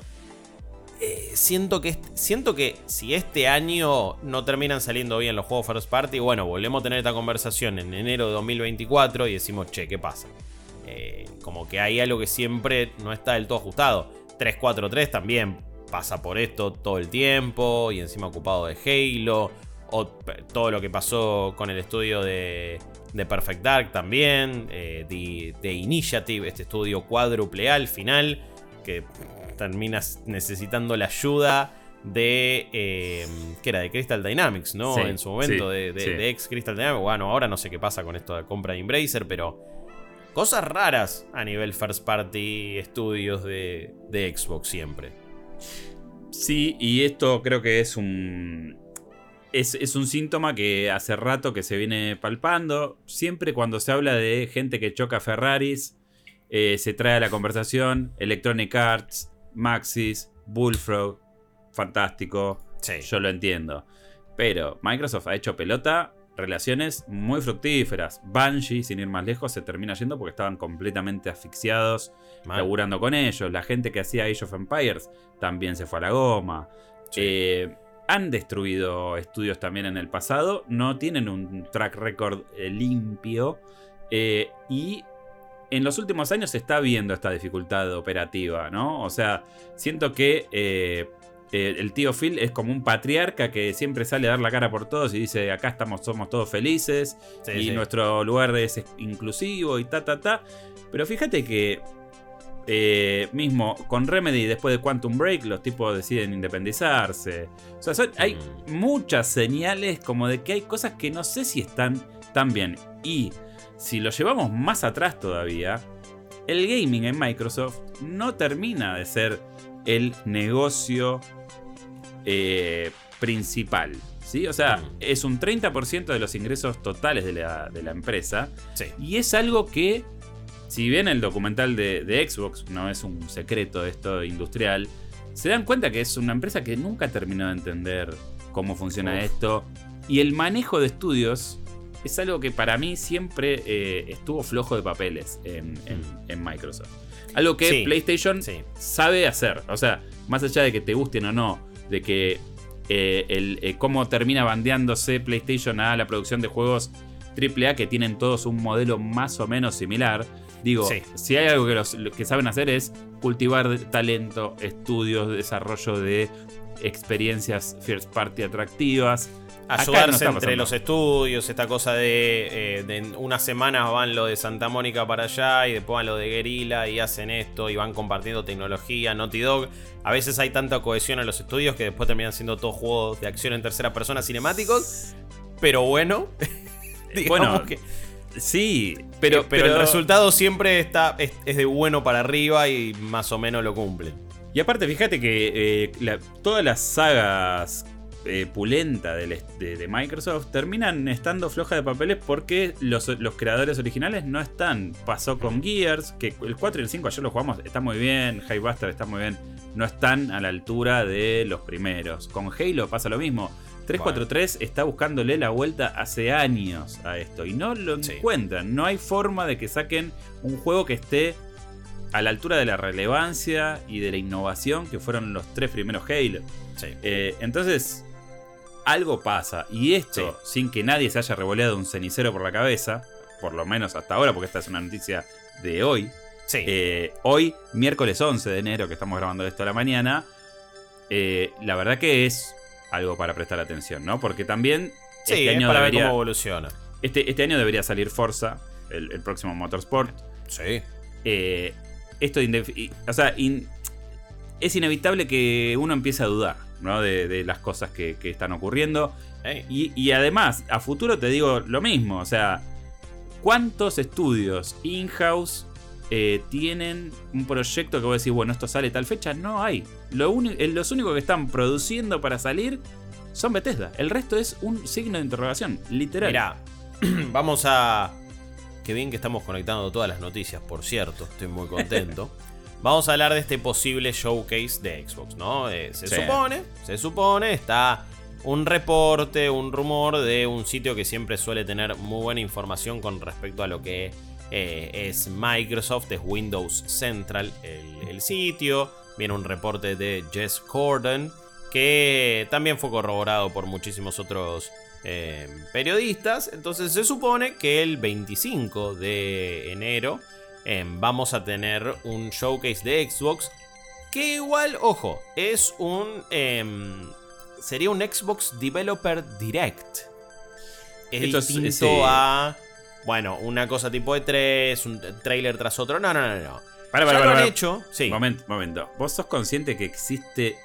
eh, siento, que, siento que si este año no terminan saliendo bien los juegos First Party, bueno, volvemos a tener esta conversación en enero de 2024 y decimos, che, ¿qué pasa? Eh, como que hay algo que siempre no está del todo ajustado. 343 también pasa por esto todo el tiempo y encima ocupado de Halo. O todo lo que pasó con el estudio de, de Perfect Dark también. Eh, de, Initiative, este estudio cuádruple al final. Que terminas necesitando la ayuda de. Eh, que era? De Crystal Dynamics, ¿no? en su momento, de, ex Crystal Dynamics. Bueno, ahora no sé qué pasa con esto de compra de Embracer, pero. Cosas raras a nivel first party estudios de, de Xbox siempre. Sí, y esto creo que es un. Es, un síntoma que hace rato que se viene palpando. Siempre cuando se habla de gente que choca Ferraris, eh, se trae a la conversación Electronic Arts, Maxis, Bullfrog, fantástico. Yo lo entiendo. Pero Microsoft ha hecho pelota relaciones muy fructíferas. Bungie, sin ir más lejos, se termina yendo porque estaban completamente asfixiados laburando con ellos. La gente que hacía Age of Empires también se fue a la goma. Eh, han destruido estudios también en el pasado. No tienen un track record eh, limpio. Eh, y en los últimos años se está viendo esta dificultad operativa, ¿no? O sea, siento que eh, el tío Phil es como un patriarca que siempre sale a dar la cara por todos y dice, acá estamos, somos todos felices y nuestro lugar es inclusivo y ta, ta, ta. Pero fíjate que eh, mismo con Remedy después de Quantum Break los tipos deciden independizarse. O sea, hay mm. muchas señales como de que hay cosas que no sé si están tan bien. Y si lo llevamos más atrás todavía, el gaming en Microsoft no termina de ser el negocio eh, principal. ¿sí? O sea, mm. es un 30% de los ingresos totales de la, empresa. Y es algo que, si bien el documental de, Xbox no es un secreto de esto industrial, se dan cuenta que es una empresa que nunca terminó de entender cómo funciona esto. Y el manejo de estudios es algo que para mí siempre eh, estuvo flojo de papeles en, mm. Microsoft. Algo que PlayStation sabe hacer. O sea, más allá de que te gusten o no de que eh, el, eh, cómo termina bandeándose PlayStation a la producción de juegos AAA que tienen todos un modelo más o menos similar. Digo, si hay algo que, los, que saben hacer es cultivar talento, estudios, desarrollo de experiencias first party atractivas ayudarse entre los estudios, esta cosa de, eh, unas semanas van lo de Santa Mónica para allá y después van lo de Guerrilla y hacen esto y van compartiendo tecnología, Naughty Dog. A veces hay tanta cohesión en los estudios que después terminan siendo todos juegos de acción en tercera persona cinemáticos. Pero bueno, bueno, que... Sí, pero, pero, el resultado siempre está, es, de bueno para arriba y más o menos lo cumple. Y aparte, fíjate que eh, todas las sagas eh, pulenta de, Microsoft terminan estando flojas de papeles porque los, creadores originales no están. Pasó con Gears, que el 4 y el 5 ayer lo jugamos, está muy bien, Highbuster está muy bien, no están a la altura de los primeros. Con Halo pasa lo mismo. 343 está buscándole la vuelta hace años a esto y no lo encuentran. No hay forma de que saquen un juego que esté a la altura de la relevancia y de la innovación que fueron los tres primeros Halo. Eh, entonces, algo pasa. Y esto, sin que nadie se haya revoleado un cenicero por la cabeza, por lo menos hasta ahora, porque esta es una noticia de hoy. Eh, hoy, miércoles 11 de enero, que estamos grabando esto a la mañana, eh, la verdad que es algo para prestar atención, ¿no? Porque también este año para ver cómo evoluciona. Este, este, año debería salir Forza, el, próximo Motorsport. Sí. Eh, esto, o sea, es inevitable que uno empiece a dudar. De, las cosas que, están ocurriendo. Y, además, a futuro te digo lo mismo. O sea, ¿cuántos estudios in-house eh, tienen un proyecto que voy a decir, bueno, esto sale tal fecha? No hay. Lo eh, los únicos que están produciendo para salir son Bethesda. El resto es un signo de interrogación, literal. Vamos a. Qué bien que estamos conectando todas las noticias, por cierto. Estoy muy contento. Vamos a hablar de este posible showcase de Xbox, ¿no? Eh, se supone, se supone, está un reporte, un rumor de un sitio que siempre suele tener muy buena información con respecto a lo que eh, es Microsoft, es Windows Central el, sitio. Viene un reporte de Jess Corden que también fue corroborado por muchísimos otros eh, periodistas. Entonces se supone que el 25 de enero Em, vamos a tener un showcase de Xbox Que igual, ojo, es un... Em, sería un Xbox Developer Direct. Es distinto a... Bueno, una cosa tipo E3, un trailer tras otro. No, no, no, no. Para, para, ya para, lo han hecho. Sí. Momento, momento. ¿Vos sos consciente que existe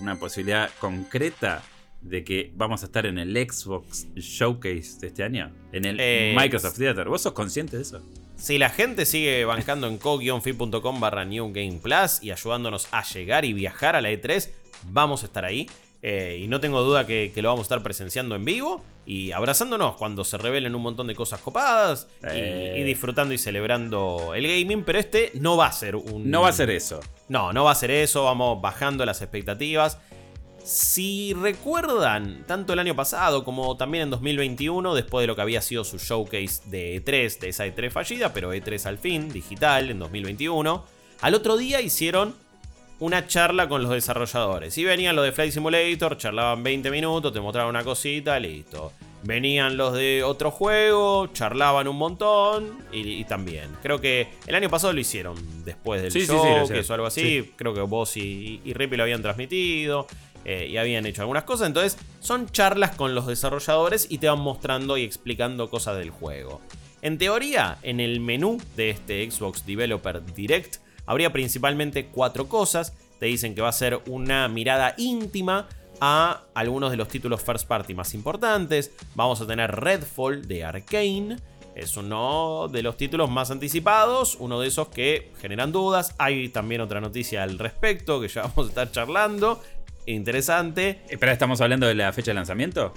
una posibilidad concreta de que vamos a estar en el Xbox Showcase de este año? En el eh, Microsoft Theater. ¿Vos sos consciente de eso? Si la gente sigue bancando en co-fi.com barra New Game Plus y ayudándonos a llegar y viajar a la E3, vamos a estar ahí. Eh, y no tengo duda que, lo vamos a estar presenciando en vivo y abrazándonos cuando se revelen un montón de cosas copadas y, eh. disfrutando y celebrando el gaming. Pero este no va a ser un. No va a ser eso. No, no va a ser eso. Vamos bajando las expectativas. Si recuerdan, tanto el año pasado como también en 2021, después de lo que había sido su showcase de E3, de esa E3 fallida, pero E3 al fin, digital, en 2021, al otro día hicieron una charla con los desarrolladores. Y venían los de Flight Simulator, charlaban 20 minutos, te mostraban una cosita, listo. Venían los de otro juego, charlaban un montón y, también. Creo que el año pasado lo hicieron después del show, que algo así. Creo que vos y, y Rippy lo habían transmitido eh, y habían hecho algunas cosas. Entonces son charlas con los desarrolladores y te van mostrando y explicando cosas del juego. En teoría, en el menú de este Xbox Developer Direct habría principalmente cuatro cosas. Te dicen que va a ser una mirada íntima a algunos de los títulos first party más importantes. Vamos a tener Redfall de Arkane. Es uno de los títulos más anticipados, uno de esos que generan dudas. Hay también otra noticia al respecto que ya vamos a estar charlando. Interesante. Espera, ¿estamos hablando de la fecha de lanzamiento?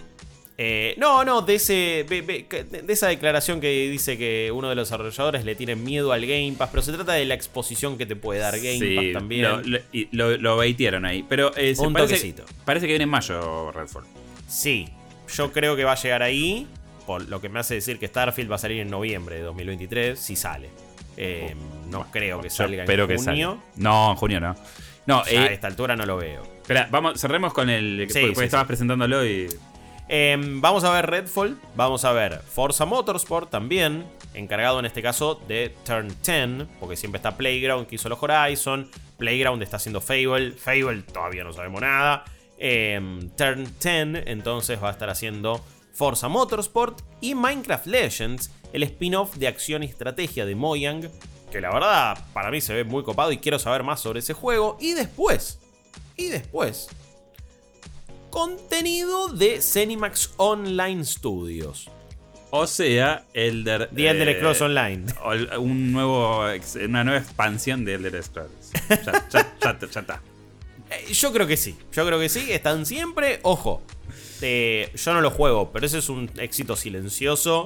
Eh, no, no, de, ese, de esa declaración que dice que uno de los desarrolladores le tiene miedo al Game Pass, pero se trata de la exposición que te puede dar Game Pass también. Lo, lo, baitearon ahí. Pero eh, Un parece, parece que viene en mayo Redfall. Sí, yo creo que va a llegar ahí. Por lo que me hace decir que Starfield va a salir en noviembre de 2023, si sale. Eh, no creo que salga en junio. no, en junio no. No, a esta altura no lo veo. Espera, vamos, cerremos con el. Sí, porque estabas presentándolo y. Em, vamos a ver Redfall, vamos a ver Forza Motorsport también, encargado en este caso de Turn 10, porque siempre está Playground que hizo los Horizon, Playground está haciendo Fable, Fable todavía no sabemos nada, em, Turn 10 entonces va a estar haciendo Forza Motorsport y Minecraft Legends, el spin-off de acción y estrategia de Mojang, que la verdad para mí se ve muy copado y quiero saber más sobre ese juego, y después, y después contenido de Cenimax Online Studios. O sea, Elder. The Elder eh, Scrolls Online. Un nuevo, una nueva expansión de Elder Scrolls. Ya, está. Eh, yo creo que sí. Yo creo que sí. Están siempre. Ojo. yo no lo juego, pero ese es un éxito silencioso.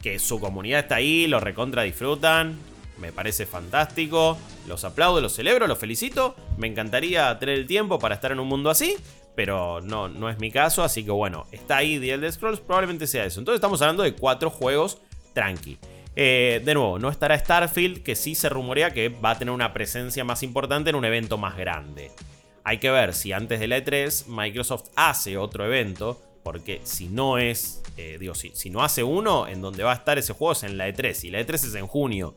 Que su comunidad está ahí, lo recontra disfrutan. Me parece fantástico. Los aplaudo, los celebro, los felicito. Me encantaría tener el tiempo para estar en un mundo así pero no, no es mi caso, así que bueno, está ahí The Elder Scrolls, probablemente sea eso. Entonces estamos hablando de cuatro juegos tranqui. Eh, de nuevo, no estará Starfield, que sí se rumorea que va a tener una presencia más importante en un evento más grande. Hay que ver si antes de la E3 Microsoft hace otro evento, porque si no es, eh, si, si no hace uno, en donde va a estar ese juego es en la E3, y la E3 es en junio.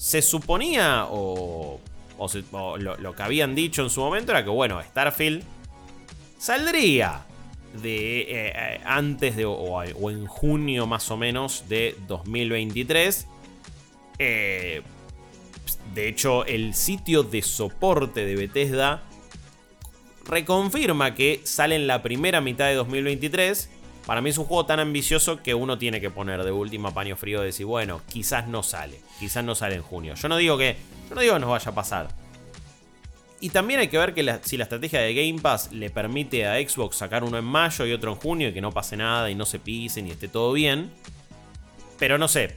Se suponía, o, lo que habían dicho en su momento era que, bueno, Starfield saldría de eh, eh, antes de o, en junio más o menos de 2023. Eh, de hecho, el sitio de soporte de Bethesda reconfirma que sale en la primera mitad de 2023. Para mí es un juego tan ambicioso que uno tiene que poner de última paño frío de decir, bueno, quizás no sale, quizás no sale en junio. Yo no digo que, yo no digo que nos vaya a pasar, y también hay que ver que si la estrategia de Game Pass le permite a Xbox sacar uno en mayo y otro en junio y que no pase nada y no se pisen y esté todo bien. Pero no sé.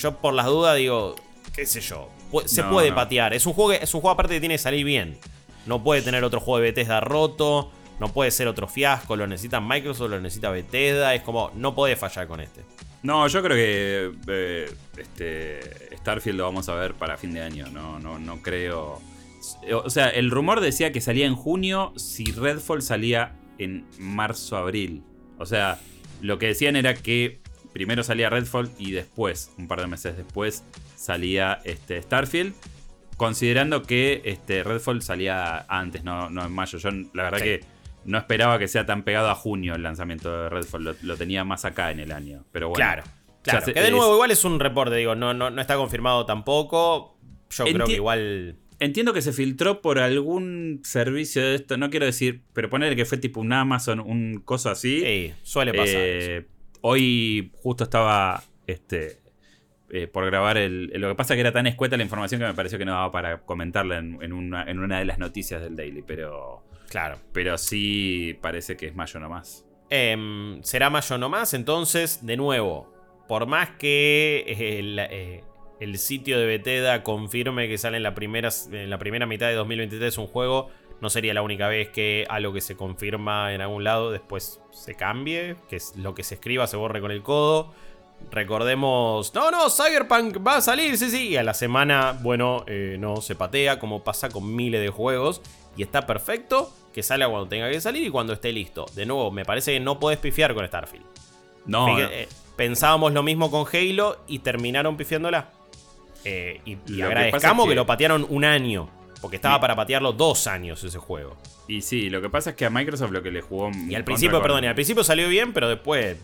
Yo por las dudas digo, qué sé yo. Se puede patear. Es un, juego es un juego aparte que tiene que salir bien. No puede tener otro juego de Bethesda roto. No puede ser otro fiasco. Lo necesita Microsoft, lo necesita Bethesda. Es como, no puede fallar con este. No, yo creo que eh, este, Starfield lo vamos a ver para fin de año. No, no, no creo o sea, el rumor decía que salía en junio si Redfall salía en marzo-abril. O sea, lo que decían era que primero salía Redfall y después, un par de meses después, salía este Starfield. considerando que este, Redfall salía antes, no, no en mayo. Yo la verdad que no esperaba que sea tan pegado a junio el lanzamiento de Redfall. Lo, tenía más acá en el año. Pero bueno. Claro. Claro, que de nuevo igual es un reporte, digo, no, no, no está confirmado tampoco. Yo creo que igual. Entiendo que se filtró por algún servicio de esto, no quiero decir, pero ponerle que fue tipo un Amazon, un coso así. Sí, suele pasar. Eh, hoy justo estaba este, eh, por grabar el. Lo que pasa es que era tan escueta la información que me pareció que no daba para comentarla en, una, en una de las noticias del Daily, pero. Claro. Pero sí parece que es mayo nomás. Eh, será mayo nomás, entonces, de nuevo, por más que eh, el, sitio de Bethesda confirme que sale en la, primera, en la primera mitad de 2023 un juego, no sería la única vez que algo que se confirma en algún lado después se cambie, que es lo que se escriba se borre con el codo. Recordemos, no, no, Cyberpunk va a salir, sí, sí. Y a la semana, bueno, eh, no se patea, como pasa con miles de juegos. Y está perfecto que salga cuando tenga que salir y cuando esté listo. De nuevo, me parece que no podés pifiar con Starfield. No. Eh, pensábamos lo mismo con Halo y terminaron pifiándola. Eh, y, agradezcamos que, lo patearon un año. Porque estaba para patearlo dos años ese juego. Y sí, lo que pasa es que a Microsoft lo que le jugó. Y al principio, perdón, y al principio salió bien, pero después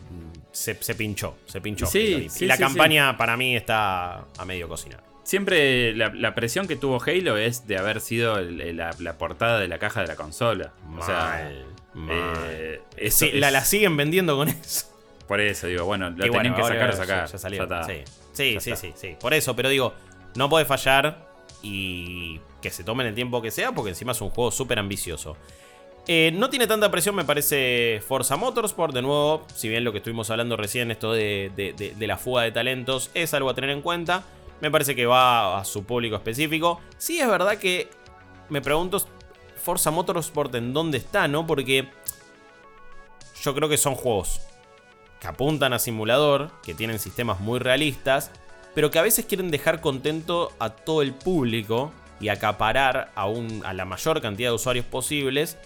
se, pinchó. Se pinchó. Sí, y, la campaña para mí está a medio cocinar. Siempre la, presión que tuvo Halo es de haber sido la, portada de la caja de la consola. o sea, eh, la, siguen vendiendo con eso. Por eso digo, bueno, lo tenían que sacar, sacar. Ya, salió. sí, sí, sí, sí, Por eso, pero digo, no puede fallar y que se tomen el tiempo que sea, porque encima es un juego súper ambicioso. Eh, no tiene tanta presión, me parece, Forza Motorsport. De nuevo, si bien lo que estuvimos hablando recién, esto de, de, la fuga de talentos, es algo a tener en cuenta. Me parece que va a su público específico. Sí, es verdad que me pregunto, Forza Motorsport en dónde está, ¿no? Porque yo creo que son juegos que apuntan a simulador, que tienen sistemas muy realistas, pero que a veces quieren dejar contento a todo el público y acaparar a, a la mayor cantidad de usuarios posibles.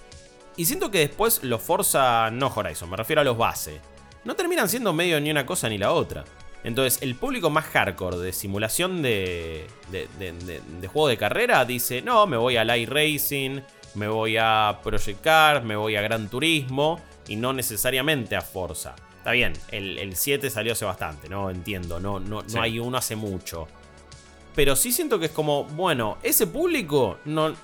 Y siento que después los Forza, no Horizon, me refiero a los base, no terminan siendo medio ni una cosa ni la otra. Entonces, el público más hardcore de simulación de, de, de, juego de carrera dice: No, me voy a Light Racing, me voy a Project Cars, me voy a Gran Turismo, y no necesariamente a Forza. Está bien, el, 7 salió hace bastante, ¿no? Entiendo, no, no, no hay uno hace mucho. Pero sí siento que es como, bueno, ese público no,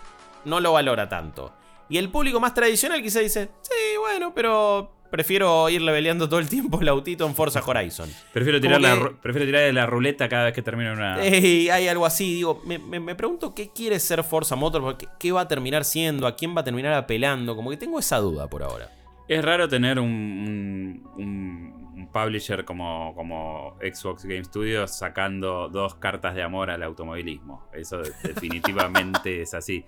no lo valora tanto. Y el público más tradicional quizá dice, sí, bueno, pero prefiero ir leveleando todo el tiempo el autito en Forza Horizon. prefiero tirar, la, prefiero tirar la ruleta cada vez que termino una... hay algo así, digo, me, pregunto qué quiere ser Forza Motor, qué, qué va a terminar siendo, a quién va a terminar apelando, como que tengo esa duda por ahora. Es raro tener un, un, publisher como, como, Xbox Game Studios sacando dos cartas de amor al automovilismo. Eso definitivamente es así.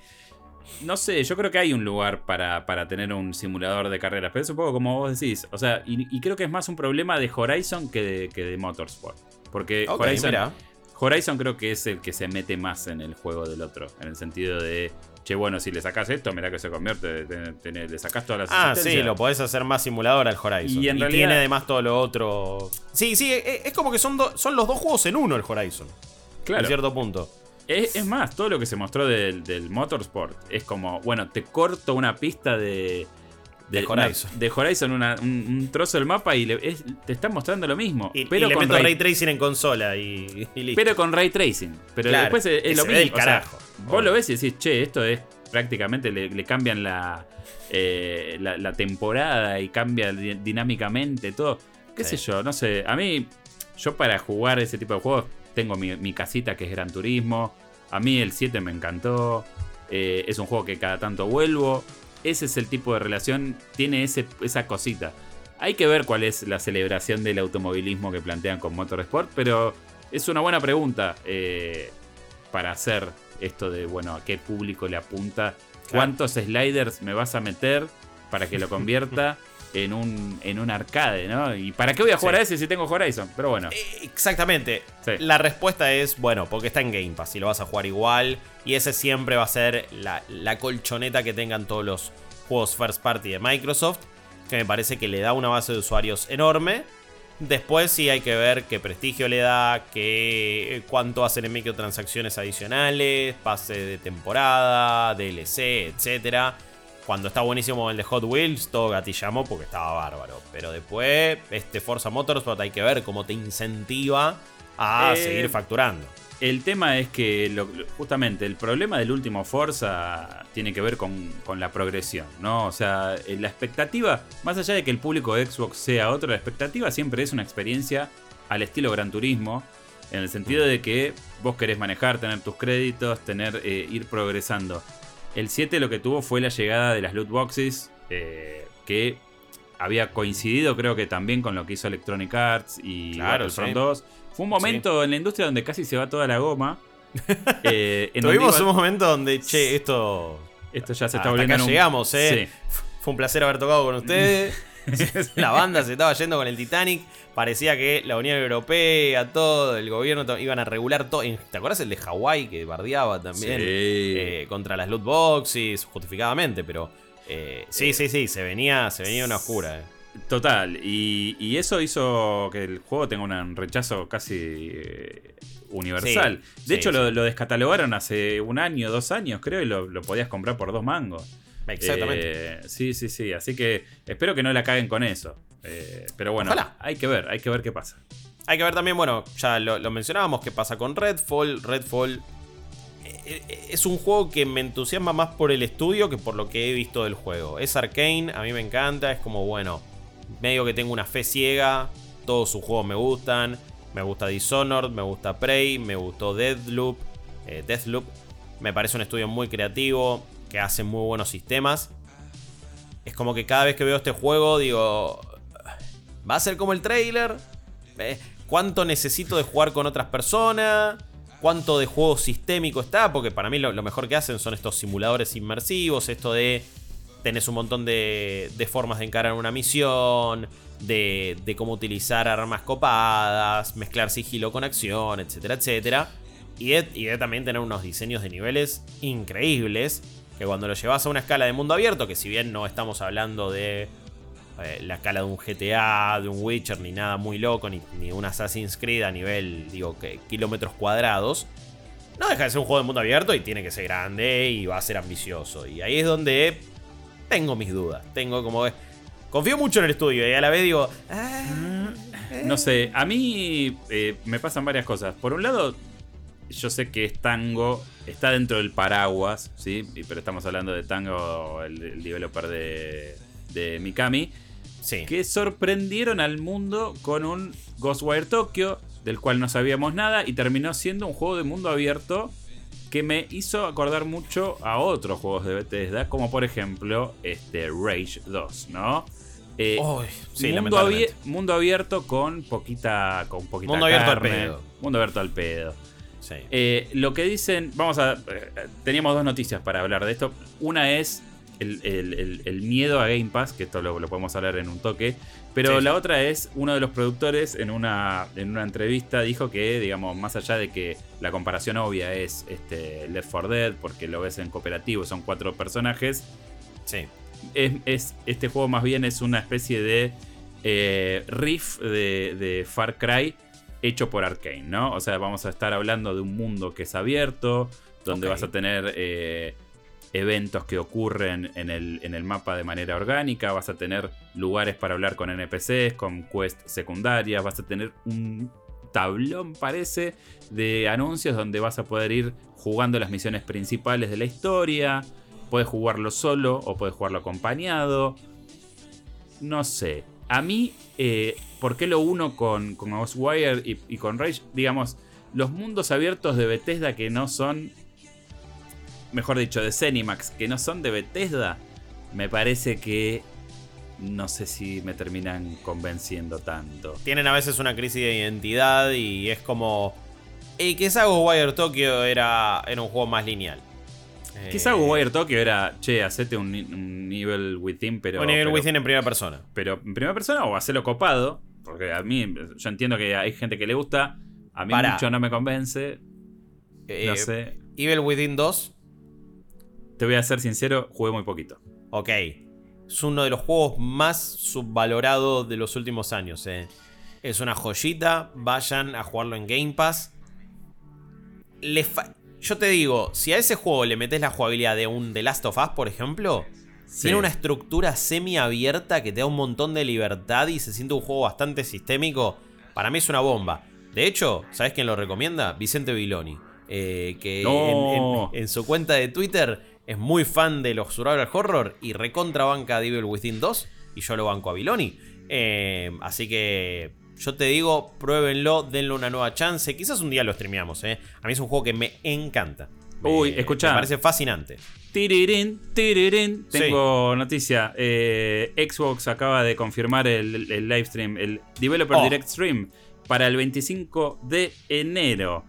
No sé, yo creo que hay un lugar para, para, tener un simulador de carreras, pero es un poco como vos decís. O sea, y, creo que es más un problema de Horizon que de, que de Motorsport. Porque Horizon, Horizon creo que es el que se mete más en el juego del otro. En el sentido de che, bueno, si le sacas esto, mira que se convierte, le sacas todas las Ah, sí, lo podés hacer más simulador al Horizon. Y, en tiene además todo lo otro. Sí, sí, e, e, es, como que son, son los dos juegos en uno el Horizon. Claro. En cierto punto. Es, más, todo lo que se mostró del, del Motorsport es como, bueno, te corto una pista de, de, Horizon. de Horizon, un, trozo del mapa y te están mostrando lo mismo. Y, pero con ray, tracing en consola y, listo. Pero con ray tracing. Pero después es, lo mismo. vos lo ves y decís, che, esto es prácticamente le, cambian eh, la, la, temporada y cambia dinámicamente todo. ¿Qué sé yo? No sé. A mí, yo para jugar ese tipo de juegos tengo mi, casita que es Gran Turismo. A mí el 7 me encantó. Eh, es un juego que cada tanto vuelvo ese es el tipo de relación, tiene ese, esa cosita. Hay que ver cuál es la celebración del automovilismo que plantean con Motorsport, pero es una buena pregunta eh, para hacer esto de, bueno, a qué público le apunta, cuántos sliders me vas a meter para que lo convierta en un, en un arcade, ¿no? ¿Y para qué voy a jugar a ese si tengo Horizon? Pero bueno. Eh, exactamente. La respuesta es, bueno, porque está en Game Pass y lo vas a jugar igual. Y ese siempre va a ser la, la colchoneta que tengan todos los juegos first party de Microsoft. Que me parece que le da una base de usuarios enorme. Después sí hay que ver qué prestigio le da, qué, cuánto hacen en microtransacciones adicionales, pase de temporada, DLC, etc. Cuando está buenísimo el de Hot Wheels, todo gatillamos porque estaba bárbaro. Pero después, este Forza Motorsport hay que ver cómo te incentiva a Eh, seguir facturando. El tema es que lo- justamente el problema del último Forza tiene que ver con, con la progresión, ¿no? O sea, eh, la expectativa, más allá de que el público de Xbox sea otro, la expectativa siempre es una experiencia al estilo Gran Turismo, en el sentido de que vos querés manejar, tener tus créditos, tener eh, ir progresando. El 7 lo que tuvo fue la llegada de las loot boxes, eh, que había coincidido creo que también con lo que hizo Electronic Arts y Claro, Battlefront sí. 2. Fue un momento en la industria donde casi se va toda la goma. Eh, en donde Tuvimos iba- un momento donde, che, esto. Esto ya se está volviendo acá un- llegamos, ¿eh? Fue un placer haber tocado con ustedes. la banda se estaba yendo con el Titanic. Parecía que la Unión Europea, todo, el gobierno iban a regular todo. ¿Te acuerdas el de Hawái que bardeaba también? Sí. eh, contra las loot boxes, justificadamente, pero. eh, sí, sí, sí, se venía, se venía una oscura. eh. Total, y, y eso hizo que el juego tenga un rechazo casi eh, universal. de Sí, hecho, sí. Lo, lo descatalogaron hace un año, dos años, creo, y lo, lo podías comprar por dos mangos. Exactamente. Eh, sí, sí, sí. Así que espero que no la caguen con eso. Eh, pero bueno, Ojalá. hay que ver, hay que ver qué pasa. Hay que ver también, bueno, ya lo, lo mencionábamos, qué pasa con Redfall. Redfall eh, es un juego que me entusiasma más por el estudio que por lo que he visto del juego. Es arcane, a mí me encanta, es como, bueno, medio que tengo una fe ciega, todos sus juegos me gustan. Me gusta Dishonored, me gusta Prey, me gustó Deathloop, eh, Deathloop. Me parece un estudio muy creativo, que hace muy buenos sistemas. Es como que cada vez que veo este juego digo, ¿va a ser como el trailer? Eh, ¿Cuánto necesito de jugar con otras personas? ¿Cuánto de juego sistémico está? Porque para mí lo, mejor que hacen son estos simuladores inmersivos, esto de tenés un montón de, formas de encarar una misión, de, cómo utilizar armas copadas, mezclar sigilo con acción, etcétera, etcétera. Y y de también tener unos diseños de niveles increíbles, que cuando lo llevas a una escala de mundo abierto, que si bien no estamos hablando de eh, la escala de un GTA, de un Witcher, ni nada muy loco, ni, ni un Assassin's Creed a nivel, digo, que kilómetros cuadrados. No deja de ser un juego de mundo abierto y tiene que ser grande y va a ser ambicioso. Y ahí es donde tengo mis dudas. Tengo como... Confío mucho en el estudio y a la vez digo... "Ah, eh". No sé, a mí eh, me pasan varias cosas. Por un lado, yo sé que es Tango, está dentro del paraguas, ¿sí? Pero estamos hablando de Tango, el, el developer de, de Mikami, Sí. que sorprendieron al mundo con un Ghostwire Tokyo, del cual no sabíamos nada, y terminó siendo un juego de mundo abierto que me hizo acordar mucho a otros juegos de Bethesda, como por ejemplo este Rage 2, ¿no? Eh, sí, mundo, mundo abierto con poquita, con poquita Mundo abierto al pedo. Mundo abierto al pedo. Sí. Eh, lo que dicen, vamos a. eh, teníamos dos noticias para hablar de esto. Una es el, el- el- el miedo a Game Pass, que esto lo, lo podemos hablar en un toque. Pero Sí, la otra es, uno de los productores en una, en una entrevista dijo que, digamos, más allá de que la comparación obvia es este, Left 4 Dead, porque lo ves en cooperativo, son cuatro personajes, Sí. es, es- este juego más bien es una especie de eh, riff de, de Far Cry hecho por Arkane, ¿no? O sea, vamos a estar hablando de un mundo que es abierto, donde vas a tener eh, eventos que ocurren en el, en el mapa de manera orgánica, vas a tener lugares para hablar con NPCs, con quests secundarias, vas a tener un tablón, parece, de anuncios donde vas a poder ir jugando las misiones principales de la historia. Puedes jugarlo solo o puedes jugarlo acompañado. No sé. A mí, eh, ¿por qué lo uno con, con Ghostwire y, y con Rage? Digamos, los mundos abiertos de Bethesda que no son. Mejor dicho, de Zenimax, que no son de Bethesda, me parece que. No sé si me terminan convenciendo tanto. Tienen a veces una crisis de identidad y es como. Eh, quizá Ghostwire Tokyo era, era un juego más lineal. Eh, Quizá Ghostwire Tokyo era, che, hacete un, un nivel within, pero. Un nivel pero- within en primera persona. pero en primera persona o hacerlo copado. Porque a mí, yo entiendo que hay gente que le gusta. A mí Pará. mucho no me convence. Eh, no sé. Evil Within 2, Te voy a ser sincero, jugué muy poquito. ok. Es uno de los juegos más subvalorados de los últimos años. Eh. Es una joyita. Vayan a jugarlo en Game Pass. Yo te digo, si a ese juego le metes la jugabilidad de un The Last of Us, por ejemplo, tiene una estructura semi-abierta que te da un montón de libertad y se siente un juego bastante sistémico. Para mí es una bomba. De hecho, ¿sabes quién lo recomienda? Vicente Viloni. Eh, que en, su cuenta de Twitter es muy fan de los survival horror y recontra banca Devil Within 2 y yo lo banco a Viloni. Eh, así que yo te digo, pruébenlo, denle una nueva chance. Quizás un día lo streameamos, ¿eh? A mí es un juego que me encanta. Uy, escucha. Me parece fascinante. Tirirín, tirirín. Tengo noticia. Eh, Xbox acaba de confirmar el, el live stream, el Developer oh. Direct Stream, para el 25 de enero.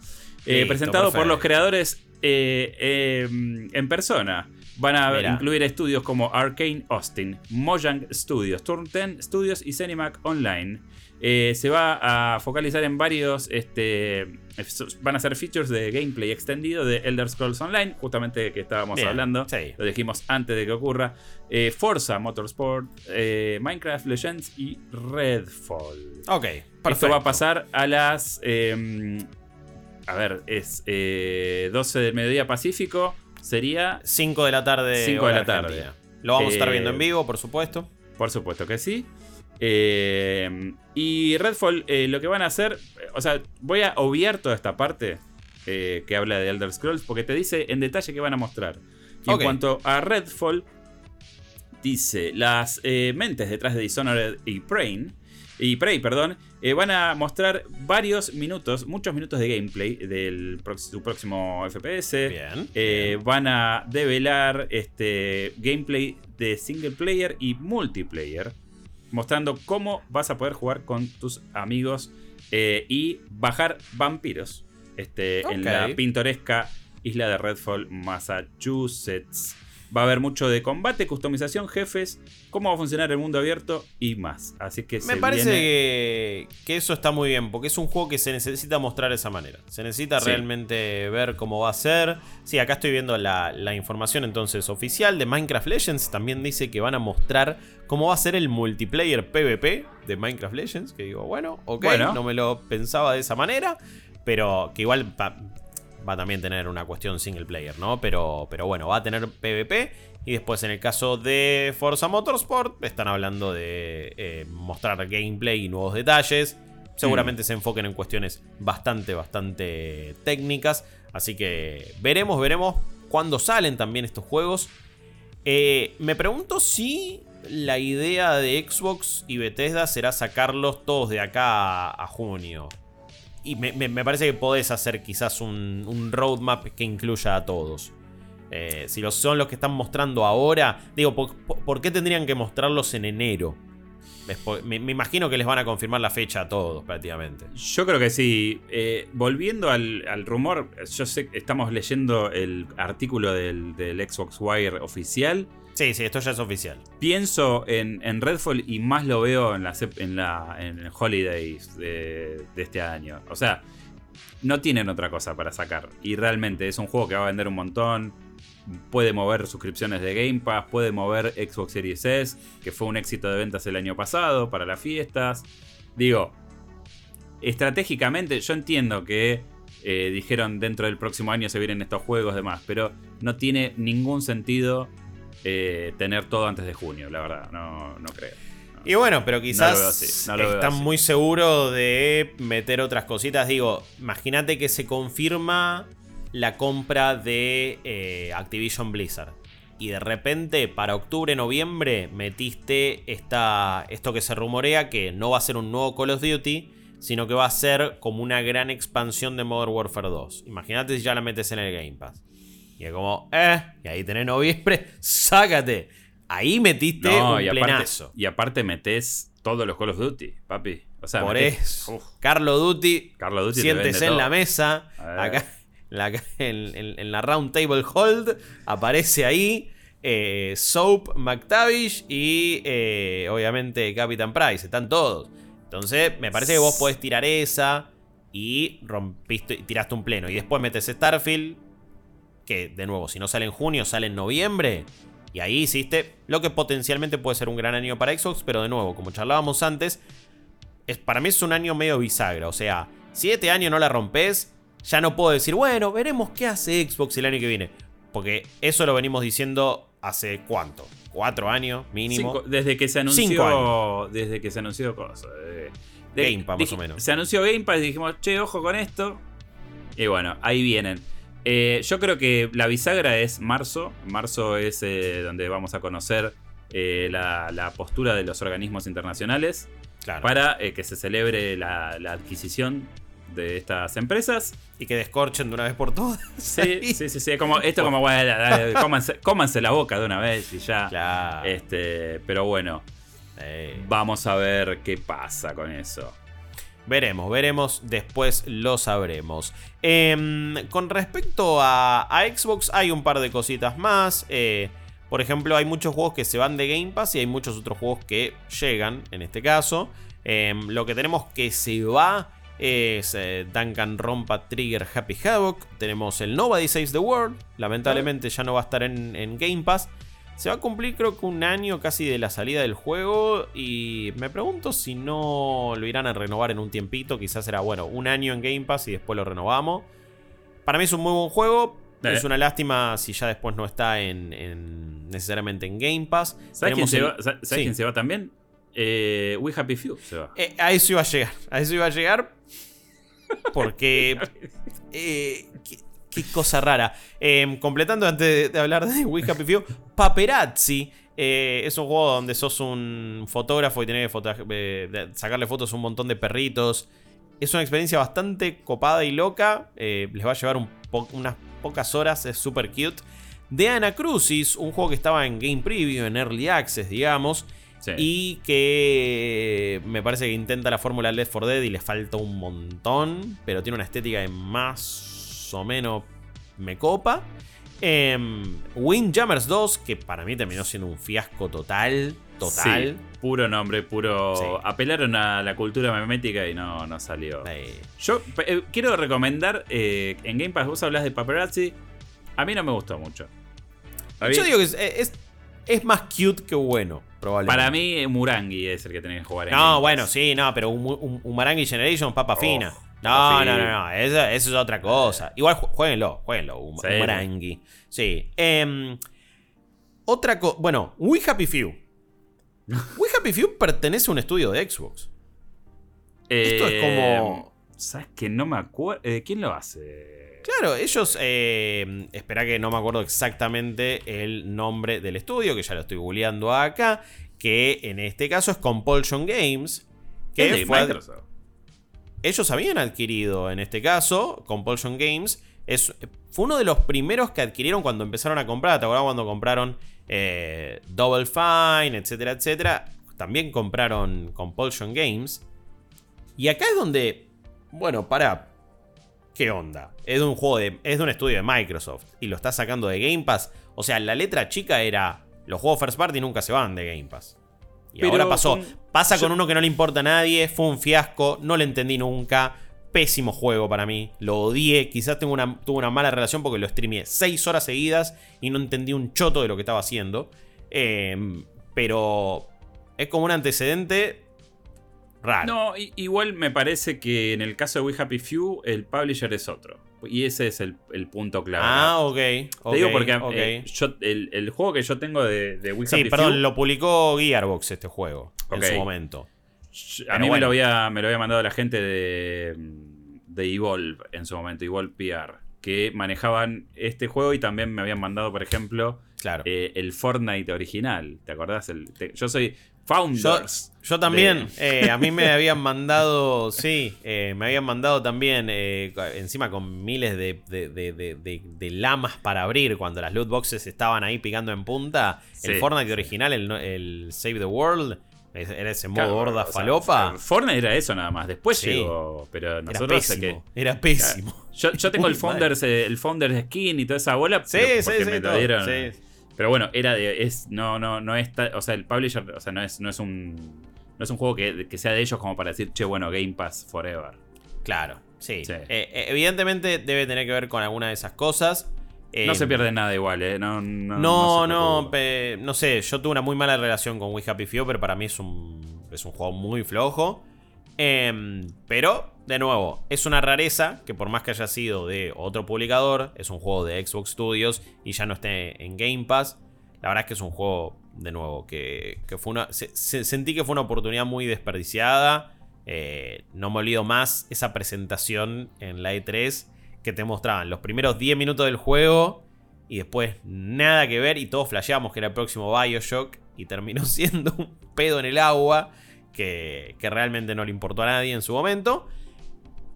Eh, presentado por los creadores eh, em, en persona. Van a incluir estudios como Arcane Austin, Mojang Studios, Turn 10 Studios y Cinemac Online. Eh, se va a focalizar en varios. Este, van a ser features de gameplay extendido de Elder Scrolls Online, justamente que estábamos hablando. Lo dijimos antes de que ocurra. Eh, Forza Motorsport, eh, Minecraft Legends y Redfall. Ok, perfecto. Esto va a pasar a las. Em, a ver, es 12 del mediodía pacífico. Sería. 5 de la tarde. 5 de la tarde. Lo vamos a estar viendo en vivo, por supuesto. Por supuesto que sí. Eh, y Redfall, eh, lo que van a hacer, o sea, voy a obviar toda esta parte eh, que habla de Elder Scrolls, porque te dice en detalle qué van a mostrar. Y en cuanto a Redfall, dice, las mentes detrás de Dishonored y Prey, y Prey, perdón, van a mostrar varios minutos, muchos minutos de gameplay del su próximo FPS. Bien, Van a develar este gameplay de single player y multiplayer mostrando cómo vas a poder jugar con tus amigos eh, y bajar vampiros este, en la pintoresca isla de Redfall, Massachusetts. Va a haber mucho de combate, customización, jefes, cómo va a funcionar el mundo abierto y más. Así que me parece que, eso está muy bien, porque es un juego que se necesita mostrar de esa manera. Se necesita realmente ver cómo va a ser. Sí, acá estoy viendo la, información entonces oficial de Minecraft Legends. También dice que van a mostrar cómo va a ser el multiplayer PvP de Minecraft Legends. Que digo, bueno, ok, no me lo pensaba de esa manera. Pero que igual va a también tener una cuestión single player, ¿no? Pero, pero bueno, va a tener PvP. Y después en el caso de Forza Motorsport, están hablando de eh, mostrar gameplay y nuevos detalles. Seguramente mm. se enfoquen en cuestiones bastante, bastante técnicas. Así que veremos, veremos cuándo salen también estos juegos. Eh, me pregunto si la idea de Xbox y Bethesda será sacarlos todos de acá a junio. Y me, parece que podés hacer quizás un, roadmap que incluya a todos. Eh, si son los que están mostrando ahora, digo, ¿por, qué tendrían que mostrarlos en enero? Me, imagino que les van a confirmar la fecha a todos prácticamente. Yo creo que sí. Eh, volviendo al, rumor, yo sé que estamos leyendo el artículo del, del Xbox Wire oficial. Sí, sí, esto ya es oficial. Pienso en, Redfall y más lo veo en, la, en, la, en Holidays de, este año. O sea, no tienen otra cosa para sacar. Y realmente es un juego que va a vender un montón. Puede mover suscripciones de Game Pass, puede mover Xbox Series S, que fue un éxito de ventas el año pasado para las fiestas. Digo, estratégicamente yo entiendo que eh, dijeron dentro del próximo año se vienen estos juegos demás, pero no tiene ningún sentido eh, tener todo antes de junio, la verdad, no, creo. Y bueno, pero quizás están muy seguros de meter otras cositas. Digo, imagínate que se confirma la compra de eh, Activision Blizzard. Y de repente, para octubre, noviembre, metiste esta, esto que se rumorea que no va a ser un nuevo Call of Duty, sino que va a ser como una gran expansión de Modern Warfare 2. Imagínate si ya la metes en el Game Pass. Y es como, eh, y ahí tenés noviembre, sácate. Ahí metiste un y plenazo. y aparte metés todos los Call of Duty, papi. O sea, Por eso. Carlo Duty, Carlo Duty siéntese en la mesa, acá, en, la Round Table Hold, aparece ahí eh, Soap, McTavish y eh, obviamente Captain Price. Están todos. Entonces, me parece que vos podés tirar esa y rompiste, tiraste un pleno. Y después metes Starfield, que de nuevo, si no sale en junio, sale en noviembre. Y ahí hiciste lo que potencialmente puede ser un gran año para Xbox, pero de nuevo, como charlábamos antes, es, para mí es un año medio bisagra. O sea, si este año no la rompes, ya no puedo decir, bueno, veremos qué hace Xbox el año que viene. Porque eso lo venimos diciendo hace cuánto? ¿Cuatro años mínimo? desde que se anunció. Desde que se anunció. Game Pass, más o menos. Se anunció Game Pass y dijimos, che, ojo con esto. Y bueno, ahí vienen. Eh, yo creo que la bisagra es marzo. Marzo es eh, donde vamos a conocer eh, la, postura de los organismos internacionales para que se celebre la, adquisición de estas empresas. Y que descorchen de una vez por todas. Sí, sí, sí, sí. Como, esto como, bueno, cómanse, la boca de una vez y ya. Este, pero bueno, vamos a ver qué pasa con eso. Veremos, veremos, después lo sabremos. Em, con respecto a, Xbox hay un par de cositas más. Eh, por ejemplo, hay muchos juegos que se van de Game Pass y hay muchos otros juegos que llegan, en este caso. Em, lo que tenemos que se va es eh, Duncan Rompa Trigger Happy Havoc. Tenemos el Nobody Saves the World. Lamentablemente ya no va a estar en, en Game Pass. Se va a cumplir creo que un año casi de la salida del juego y me pregunto si no lo irán a renovar en un tiempito. Quizás será, bueno, un año en Game Pass y después lo renovamos. Para mí es un muy buen juego. Eh. Es una lástima si ya después no está en, necesariamente en Game Pass. ¿Sabes, quién se, va, quién se va también? Eh, We Happy Few se va. Eh, a eso iba a llegar. A eso iba a llegar. Porque... Qué cosa rara. Em, completando antes de, hablar de We Happy Few, Paperazzi. Eh, es un juego donde sos un fotógrafo y tenés que eh, sacarle fotos a un montón de perritos. Es una experiencia bastante copada y loca. Eh, les va a llevar unas pocas horas. Es súper cute. De Anacrucis, un juego que estaba en Game Preview, en Early Access, digamos. Y que me parece que intenta la fórmula Left 4 Dead y le falta un montón. Pero tiene una estética de más o menos me copa. Eh, Windjammers 2, que para mí terminó siendo un fiasco total. Total. puro nombre, puro. Apelaron a la cultura memética y no, no salió. Yo eh, quiero recomendar. Eh, en Game Pass vos hablas de paparazzi. A mí no me gustó mucho. Yo digo que es, es, más cute que bueno, probablemente. Para mí, Murangi es el que tenés que jugar en No, bueno, sí, no, pero un, Murangi Generation, papa fina. No, no, no, no, eso, es otra cosa. Igual jueguenlo, jueguenlo, un, sí. Sí. Em, otra cosa. Bueno, We Happy Few. We Happy Few pertenece a un estudio de Xbox. Esto es como. Em, ¿Sabes que no me acuerdo? Eh, ¿Quién lo hace? Claro, ellos. Eh, espera que no me acuerdo exactamente el nombre del estudio, que ya lo estoy googleando acá. Que en este caso es Compulsion Games. Que fue, Microsoft ellos habían adquirido, en este caso, Compulsion Games. Es, fue uno de los primeros que adquirieron cuando empezaron a comprar. ¿Te acuerdas cuando compraron eh, Double Fine, etcétera, etcétera? También compraron Compulsion Games. Y acá es donde, bueno, para. ¿Qué onda? Es un juego de. Es de un estudio de Microsoft. Y lo está sacando de Game Pass. O sea, la letra chica era. Los juegos First Party nunca se van de Game Pass. Y ahora pasó. Pasa con uno que no le importa a nadie, fue un fiasco, no le entendí nunca. Pésimo juego para mí, lo odié. Quizás tengo una, tuve una mala relación porque lo streameé 6 horas seguidas y no entendí un choto de lo que estaba haciendo. Em, pero es como un antecedente raro. No, igual me parece que en el caso de We Happy Few, el publisher es otro. Y ese es el, punto clave. Ah, ok. Te digo porque eh, el, juego que yo tengo de, de Wii Sí, perdón, lo publicó Gearbox este juego en su momento. A mí me, lo había, me lo había mandado la gente de, de Evolve en su momento, Evolve PR, que manejaban este juego y también me habían mandado, por ejemplo, claro. Eh, el Fortnite original. ¿Te acordás? El, yo soy Founders. Yo, también, eh, a mí me habían mandado, sí, eh, me habían mandado también, eh, encima con miles de, lamas para abrir cuando las loot boxes estaban ahí picando en punta. El Fortnite original, el, Save the World, era ese modo gorda falopa. Fortnite era eso nada más, después llegó, pero nosotros... Era pésimo. Era pésimo. Yo, tengo el Founders, el Founders Skin y toda esa bola. Sí, sí, sí, sí. Pero bueno, era de. Es, no, no, no es. O sea, el publisher, o sea, no es, no es un. No es un juego que, sea de ellos como para decir, che, bueno, Game Pass Forever. Claro, sí. Eh, eh, evidentemente debe tener que ver con alguna de esas cosas. no se pierde nada igual, ¿eh? No, no, no, no, no, sé. Yo tuve una muy mala relación con We Happy Few, pero para mí es un, es un juego muy flojo. Em, pero, de nuevo, es una rareza que por más que haya sido de otro publicador, es un juego de Xbox Studios y ya no esté en Game Pass. La verdad es que es un juego, de nuevo, que, fue una. sentí que fue una oportunidad muy desperdiciada. Eh, no me olvido más esa presentación en la E3 que te mostraban los primeros 10 minutos del juego y después nada que ver y todos flasheamos que era el próximo Bioshock y terminó siendo un pedo en el agua que, realmente no le importó a nadie en su momento.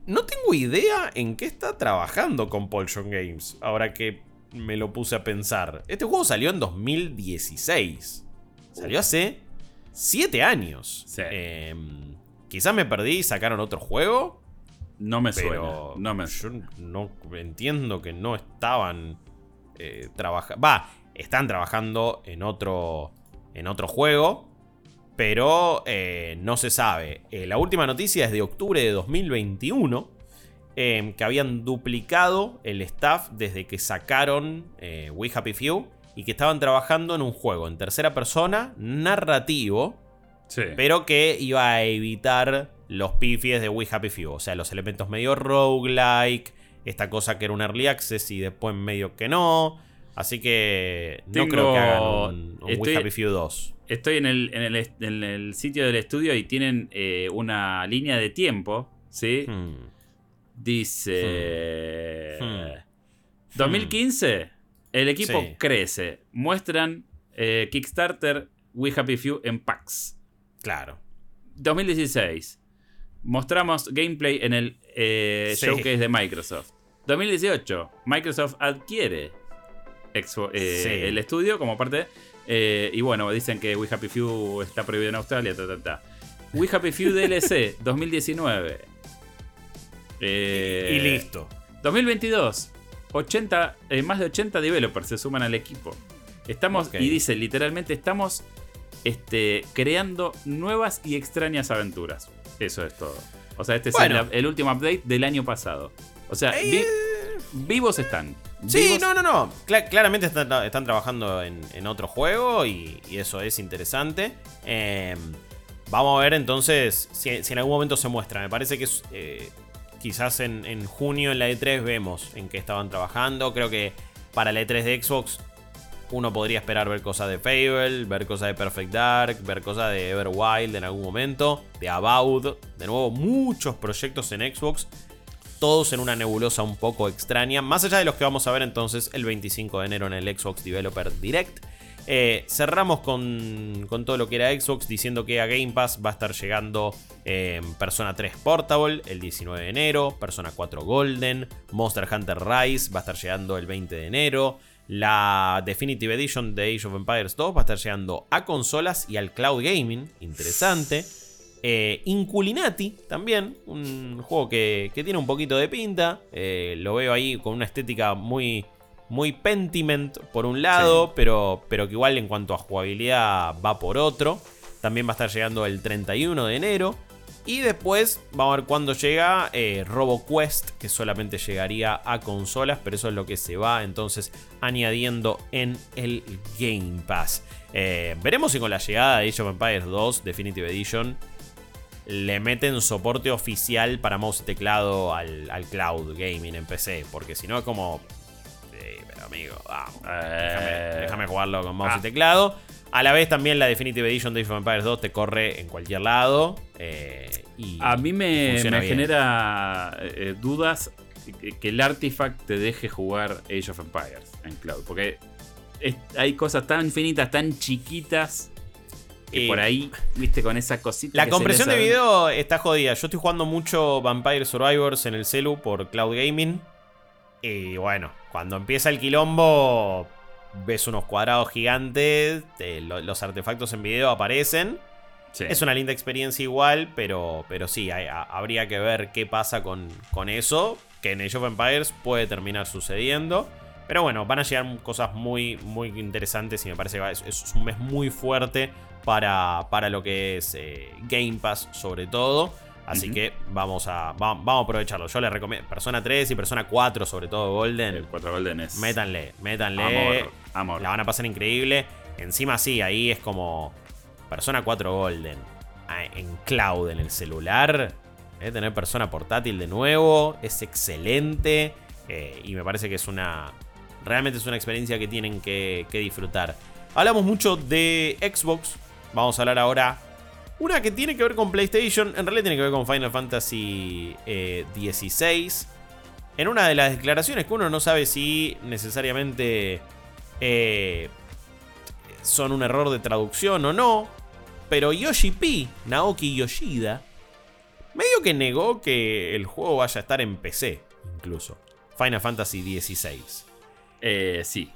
No tengo idea en qué está trabajando con Compulsion Games, ahora que me lo puse a pensar. Este juego salió en 2016. Salió hace 7 años. Em, quizás me perdí y sacaron otro juego. No me suena. No me... Yo no entiendo que no estaban eh, trabajando. Va, están trabajando en otro, en otro juego pero eh, no se sabe. Eh, la última noticia es de octubre de 2021, em, que habían duplicado el staff desde que sacaron eh, We Happy Few y que estaban trabajando en un juego en tercera persona, narrativo, pero que iba a evitar los pifies de We Happy Few, o sea, los elementos medio roguelike, esta cosa que era un early access y después medio que no. Así que no creo que hagan un, We Happy Few 2 estoy en el, en el, sitio del estudio y tienen eh, una línea de tiempo, ¿sí? Hmm. Dice... 2015, hmm. el equipo crece. Muestran eh, Kickstarter We Happy Few en packs. Claro. 2016, mostramos gameplay en el eh, showcase de Microsoft. 2018, Microsoft adquiere el estudio como parte eh, y bueno, dicen que We Happy Few está prohibido en Australia, ta, ta, ta. We Happy Few DLC 2019. y listo. 2022. 80, eh, más de 80 developers se suman al equipo. Estamos, y dice literalmente, estamos este, creando nuevas y extrañas aventuras. Eso es todo. O sea, este es el, último update del año pasado. O sea, eh, vivos están. Sí, no, no, no. claramente están, trabajando en, otro juego y, eso es interesante. Em, vamos a ver entonces si, en algún momento se muestra. Me parece que eh, quizás en, junio en la E3 vemos en qué estaban trabajando. Creo que para la E3 de Xbox uno podría esperar ver cosas de Fable, ver cosas de Perfect Dark, ver cosas de Everwild en algún momento, de About. De nuevo, muchos proyectos en Xbox todos en una nebulosa un poco extraña, más allá de los que vamos a ver entonces el 25 de enero en el Xbox Developer Direct. Eh, cerramos con, todo lo que era Xbox diciendo que a Game Pass va a estar llegando eh, Persona 3 Portable el 19 de enero, Persona 4 Golden, Monster Hunter Rise va a estar llegando el 20 de enero, la Definitive Edition de Age of Empires 2 va a estar llegando a consolas y al cloud gaming, interesante. Eh, Inculinati también, un juego que, tiene un poquito de pinta. Eh, lo veo ahí con una estética muy, muy Pentiment por un lado, pero, pero que igual en cuanto a jugabilidad va por otro. También va a estar llegando el 31 de enero. Y después vamos a ver cuándo llega eh, RoboQuest, que solamente llegaría a consolas, pero eso es lo que se va entonces añadiendo en el Game Pass. veremos si con la llegada de Age of Empires 2 Definitive Edition le meten soporte oficial para mouse y teclado al, cloud gaming en PC. Porque si no es como. Sí, pero amigo, vamos. Eh. déjame, jugarlo con mouse y ah. teclado. A la vez también la Definitive Edition de Age of Empires 2 te corre en cualquier lado. Eh, y a mí me, genera eh, dudas que, el Artifact te deje jugar Age of Empires en cloud. Porque hay cosas tan finitas, tan chiquitas y por ahí, viste, con esa cosita. La compresión de video está jodida. Yo estoy jugando mucho Vampire Survivors en el celu por Cloud Gaming. Y bueno, cuando empieza el quilombo, ves unos cuadrados gigantes, los artefactos en video aparecen. Es una linda experiencia igual, pero, pero sí, habría que ver qué pasa con, con eso, que en Age of Empires puede terminar sucediendo. Pero bueno, van a llegar cosas muy, muy interesantes y me parece que es un mes muy fuerte para, para lo que es eh, Game Pass sobre todo. Así que vamos a, vamos a aprovecharlo. Yo les recomiendo Persona 3 y Persona 4, sobre todo Golden. El 4 Golden es. Métanle, métanle. Amor, La van a pasar increíble. Encima sí, ahí es como Persona 4 Golden. en cloud en el celular, eh, tener persona portátil de nuevo, es excelente. Eh, y me parece que es una. Realmente es una experiencia que tienen que, disfrutar. Hablamos mucho de Xbox. Vamos a hablar ahora. Una que tiene que ver con PlayStation. En realidad tiene que ver con Final Fantasy XVI. En una de las declaraciones que uno no sabe si necesariamente son un error de traducción o no. Pero Yoshi P, Naoki Yoshida, medio que negó que el juego vaya a estar en PC, incluso. Final Fantasy XVI. Eh, sí.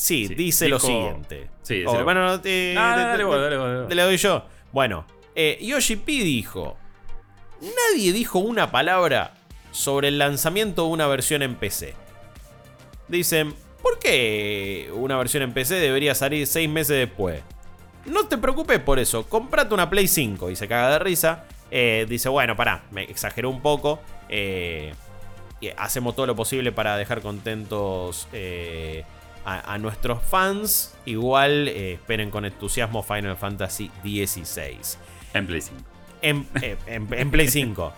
Sí, dice lo siguiente. Sí, bueno, te, le doy yo. Bueno, eh, Yoshi P dijo: Nadie dijo una palabra sobre el lanzamiento de una versión en PC. Dicen, ¿por qué una versión en PC debería salir 6 meses después? No te preocupes por eso, comprate una Play 5 y se caga de risa. Eh, dice, bueno, pará, me exageró un poco. Eh, hacemos todo lo posible para dejar contentos eh, a, nuestros fans. Igual esperen con entusiasmo Final Fantasy XVI. En Play 5. En, Play 5.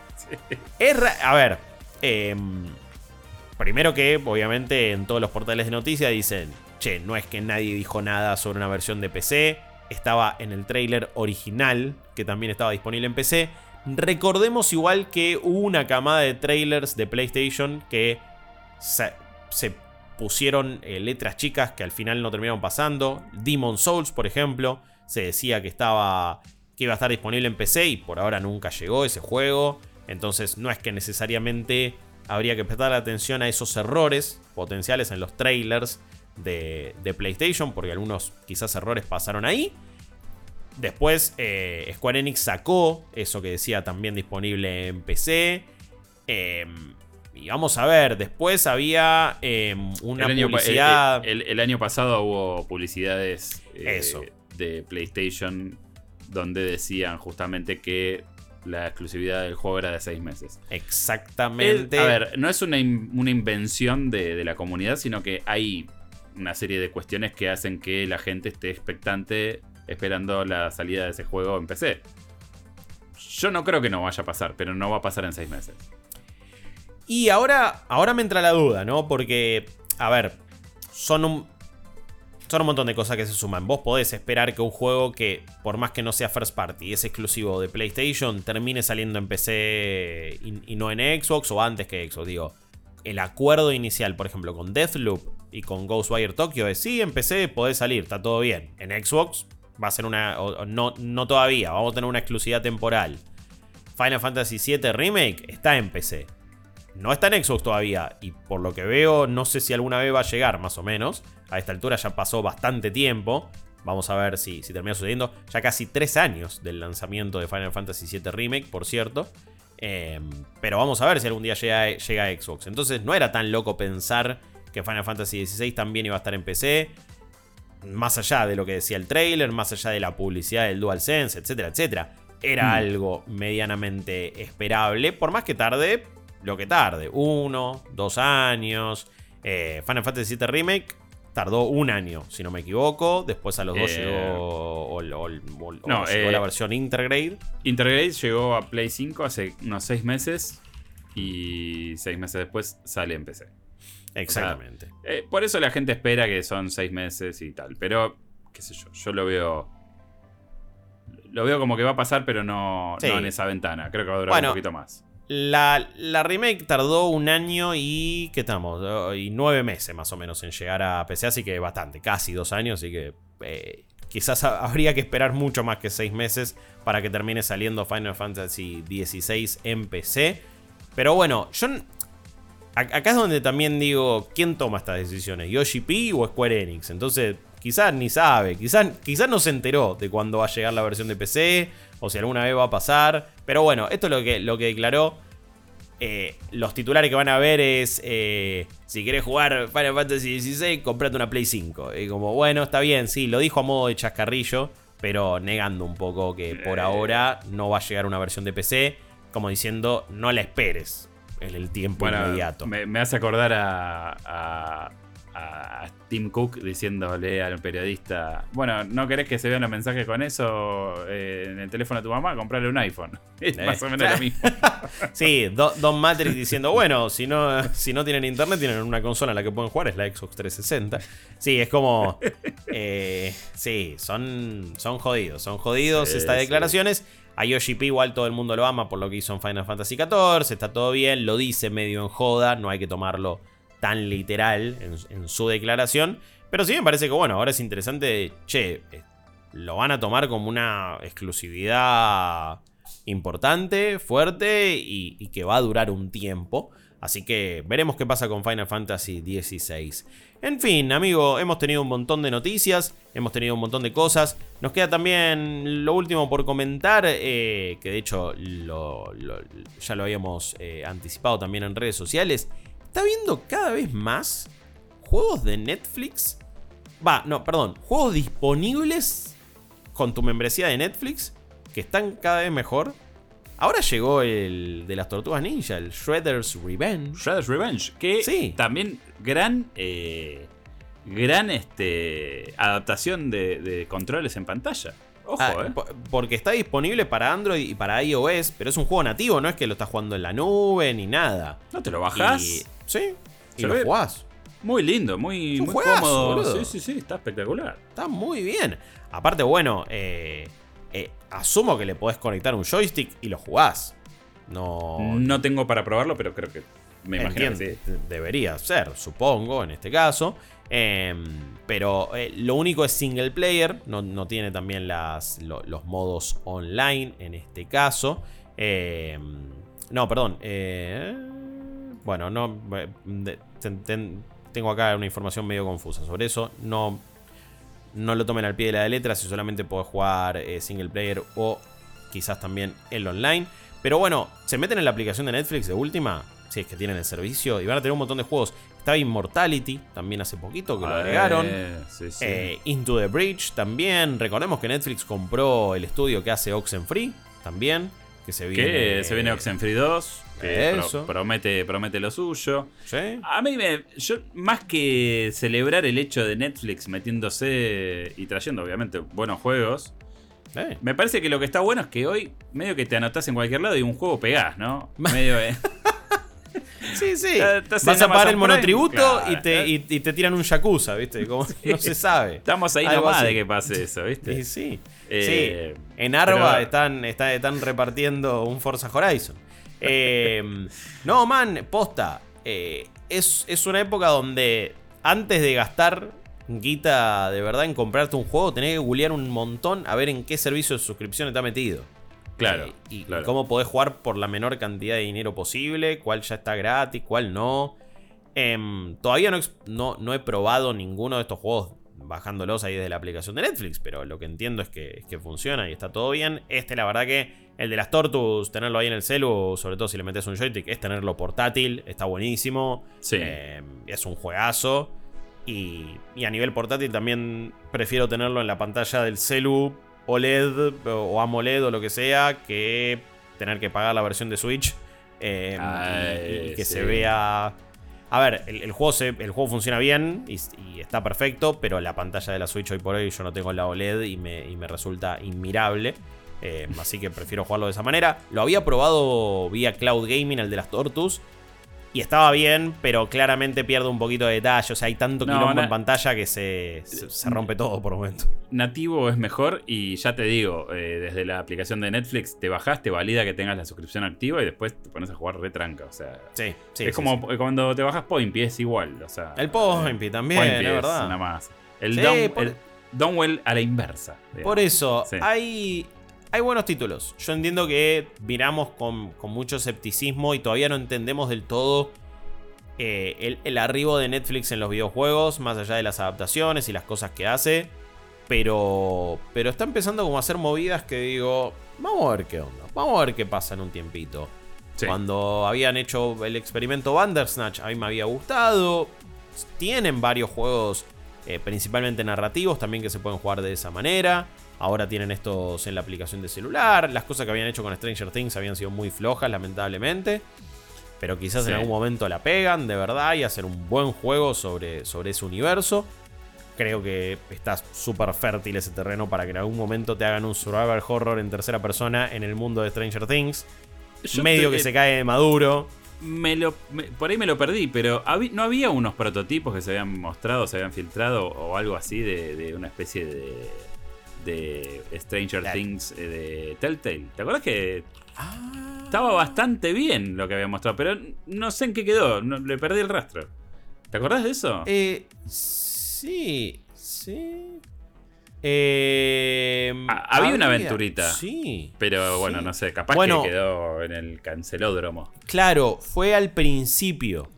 a ver, em, primero que obviamente en todos los portales de noticias dicen, che, no es que nadie dijo nada sobre una versión de PC estaba en el trailer original, que también estaba disponible en PC. Recordemos igual que hubo una camada de trailers de PlayStation que se, pusieron eh, letras chicas que al final no terminaron pasando. Demon Souls, por ejemplo, se decía que estaba que iba a estar disponible en PC y por ahora nunca llegó ese juego. Entonces no es que necesariamente habría que prestar atención a esos errores potenciales en los trailers de, PlayStation, porque algunos quizás errores pasaron ahí. Después eh, Square Enix sacó eso que decía también disponible en PC. Em, y vamos a ver, después había em, una publicidad. El, año pasado hubo publicidades eh, de PlayStation donde decían justamente que la exclusividad del juego era de seis meses. Exactamente. a ver, no es una, invención de, de, la comunidad, sino que hay una serie de cuestiones que hacen que la gente esté expectante esperando la salida de ese juego en PC. Yo no creo que no vaya a pasar, pero no va a pasar en seis meses. Y ahora, ahora me entra la duda, ¿no? Porque, a ver, son un, son un montón de cosas que se suman. Vos podés esperar que un juego que, por más que no sea first party, es exclusivo de PlayStation, termine saliendo en PC y, y no en Xbox o antes que Xbox. Digo, el acuerdo inicial, por ejemplo, con Deathloop y con Ghostwire Tokyo es sí, en PC podés salir, está todo bien. En Xbox va a ser una. no, no todavía, vamos a tener una exclusividad temporal. Final Fantasy VII Remake está en PC. No está en Xbox todavía. Y por lo que veo, no sé si alguna vez va a llegar, más o menos. A esta altura ya pasó bastante tiempo. Vamos a ver si, si termina sucediendo. Ya casi 3 años del lanzamiento de Final Fantasy VII Remake, por cierto. Em, pero vamos a ver si algún día llega, llega, a Xbox. Entonces no era tan loco pensar que Final Fantasy XVI también iba a estar en PC. Más allá de lo que decía el trailer, más allá de la publicidad del DualSense, etcétera, etcétera. Era hmm. algo medianamente esperable. Por más que tarde, lo que tarde. Uno, dos años. Eh, Final Fantasy VII Remake tardó un año, si no me equivoco. Después a los dos eh, llegó, la eh, versión Intergrade. Intergrade llegó a Play 5 hace unos seis meses. Y seis meses después sale en PC. Exactamente. Eh, por eso la gente espera que son seis meses y tal. Pero, qué sé yo, yo lo veo. Lo veo como que va a pasar, pero no, en esa ventana. Creo que va a durar un poquito más. La, remake tardó un año y. ¿Qué estamos? Y nueve meses más o menos en llegar a PC, así que bastante, casi dos años, así que. Eh, quizás habría que esperar mucho más que seis meses para que termine saliendo Final Fantasy XVI en PC. Pero bueno, yo. Acá es donde también digo, ¿quién toma estas decisiones? ¿Yoshi P o Square Enix? Entonces, quizás ni sabe, quizás, quizás no se enteró de cuándo va a llegar la versión de PC o si alguna vez va a pasar. Pero bueno, esto es lo que, lo que declaró. Eh, los titulares que van a ver es, eh, si querés jugar Final Fantasy XVI, comprate una Play 5. Y como, bueno, está bien, sí, lo dijo a modo de chascarrillo, pero negando un poco que por eh. ahora no va a llegar una versión de PC, como diciendo, no la esperes en el tiempo inmediato. Me, hace acordar a, a Tim Cook diciéndole al periodista, bueno, ¿no querés que se vean los mensajes con eso eh, en el teléfono de tu mamá? Comprarle un iPhone. Es Eh. más o menos lo mismo. Sí, Do- Don Matrix diciendo, bueno, si no, si no tienen internet, tienen una consola en la que pueden jugar, es la Xbox 360. Sí, es como. eh, sí, son, son jodidos, son jodidos Sí, estas sí. declaraciones. A Yoshi P igual todo el mundo lo ama por lo que hizo en Final Fantasy XIV, está todo bien, lo dice medio en joda, no hay que tomarlo tan literal en, su declaración. Pero sí me parece que, bueno, ahora es interesante, che, eh, lo van a tomar como una exclusividad importante, fuerte y, que va a durar un tiempo. Así que veremos qué pasa con Final Fantasy XVI. En fin, amigo, hemos tenido un montón de noticias, hemos tenido un montón de cosas. Nos queda también lo último por comentar, eh, que de hecho ya lo habíamos eh, anticipado también en redes sociales. Está viendo cada vez más juegos de Netflix. Va, no, perdón, juegos disponibles con tu membresía de Netflix que están cada vez mejor. Ahora llegó el de las tortugas ninja, el Shredder's Revenge. Shredder's Revenge, que Sí. también gran, eh, gran este, adaptación de, de controles en pantalla. Ojo, Ah, eh. po- Porque está disponible para Android y para iOS, pero es un juego nativo, no es que lo estás jugando en la nube ni nada. ¿No te lo bajás? Y, sí, y Se lo ve- jugás. Muy lindo, muy, juegazo, cómodo. boludo. Sí, sí, sí, está espectacular. Está muy bien. Aparte, bueno, eh, eh, asumo que le podés conectar un joystick y lo jugás. No, No tengo para probarlo, pero creo que me imagino que sí. Debería ser, supongo, en este caso. Em, pero eh, lo único es single player. No, no tiene también las, lo- los modos online en este caso. Em, no, perdón. eh, bueno, no. de- ten- ten- tengo acá una información medio confusa sobre eso. No, no lo tomen al pie de la letra si solamente podés jugar eh, single player o quizás también el online. Pero bueno, se meten en la aplicación de Netflix de última, si es que tienen el servicio, y van a tener un montón de juegos. Estaba Immortality también hace poquito que lo agregaron. Eh, sí, sí. Eh, Into the Bridge también. Recordemos que Netflix compró el estudio que hace Oxenfree también. Que se viene. que se viene Oxenfree 2. Que pro- Eso. promete, promete lo suyo. Sí. A mí me. Yo, más que celebrar el hecho de Netflix metiéndose y trayendo, obviamente, buenos juegos. Eh. Me parece que lo que está bueno es que hoy, medio que te anotás en cualquier lado y un juego pegás, ¿no? Medio. eh, Sí, sí. Estás Vas a pagar el monotributo y, te, y, y te tiran un yakuza, ¿viste? Como no se sabe. Estamos ahí Algo nomás así. de que pase eso, ¿viste? Sí, sí. Eh, Sí, en Arba pero- están, está- están repartiendo un Forza Horizon. Eh, no, man, posta. eh, es, es una época donde antes de gastar guita de verdad en comprarte un juego, tenés que googlear un montón a ver en qué servicio de suscripción está metido. Claro, Eh, y, claro. cómo podés jugar por la menor cantidad de dinero posible, cuál ya está gratis, cuál no. Em, todavía no, no, no he probado ninguno de estos juegos bajándolos ahí desde la aplicación de Netflix, pero lo que entiendo es que, es que funciona y está todo bien. Este, la verdad que el de las Tortus, tenerlo ahí en el celu, sobre todo si le metes un joystick, es tenerlo portátil, está buenísimo. Sí. Em, es un juegazo. Y, y a nivel portátil también prefiero tenerlo en la pantalla del celu OLED o AMOLED o lo que sea que tener que pagar la versión de Switch eh, y- que sí. se vea... A ver, el, el juego, se- el juego funciona bien y, y está perfecto, pero la pantalla de la Switch hoy por hoy yo no tengo la OLED y me, y me resulta inmirable. Eh, así que prefiero jugarlo de esa manera. Lo había probado vía Cloud Gaming, el de las Tortus. Y estaba bien, pero claramente pierde un poquito de detalle. O sea, hay tanto No, quilombo en pantalla que se, se, se rompe todo por momento. Nativo es mejor y ya te digo, eh, desde la aplicación de Netflix te bajás, te valida que tengas la suscripción activa y después te pones a jugar retranca. O sea, Sí, sí. es sí, como sí. cuando te bajas Poimpi, es igual. O sea, El Poimpi también, Poimpi es verdad. Nada más. El, Sí, Down- por- el Downwell a la inversa. digamos. Por eso, hay, hay buenos títulos. Yo entiendo que miramos con, con mucho escepticismo y todavía no entendemos del todo eh, el, el arribo de Netflix en los videojuegos, más allá de las adaptaciones y las cosas que hace. Pero, pero está empezando como a hacer movidas que digo, vamos a ver qué onda, vamos a ver qué pasa en un tiempito. Sí. Cuando habían hecho el experimento Bandersnatch, a mí me había gustado. Tienen varios juegos, eh, principalmente narrativos, también que se pueden jugar de esa manera. Ahora tienen estos en la aplicación de celular. Las cosas que habían hecho con Stranger Things habían sido muy flojas, lamentablemente. pero quizás en algún momento la pegan de verdad y hacen un buen juego sobre, sobre ese universo. Creo que está súper fértil ese terreno para que en algún momento te hagan un survival horror en tercera persona en el mundo de Stranger Things. Medio que se cae de maduro. Me lo, por ahí me lo perdí, pero ¿no había unos prototipos que se habían mostrado, se habían filtrado o algo así de, una especie de, de Stranger Things eh, de Telltale? ¿Te acuerdas que ah. estaba bastante bien lo que había mostrado? Pero no sé en qué quedó, le perdí el rastro. ¿Te acordás de eso? Eh, sí, sí. Eh, había, una aventurita. Sí. Pero bueno, no sé, capaz que quedó en el cancelódromo. Claro, fue al principio.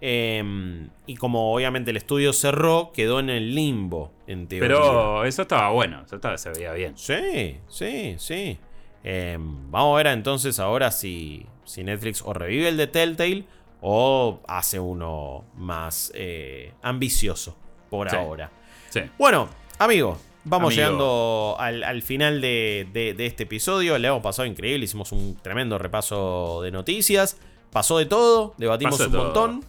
Em, y como obviamente el estudio cerró, quedó en el limbo, en teoría. Pero eso estaba bueno, eso se veía bien. Sí, sí, sí. Em, vamos a ver entonces ahora si, si Netflix o revive el de Telltale o hace uno más eh, ambicioso por ahora. Sí. Bueno, amigo, Vamos llegando al, final de, este episodio. Le hemos pasado increíble. Hicimos un tremendo repaso de noticias. Pasó de todo. Debatimos un montón.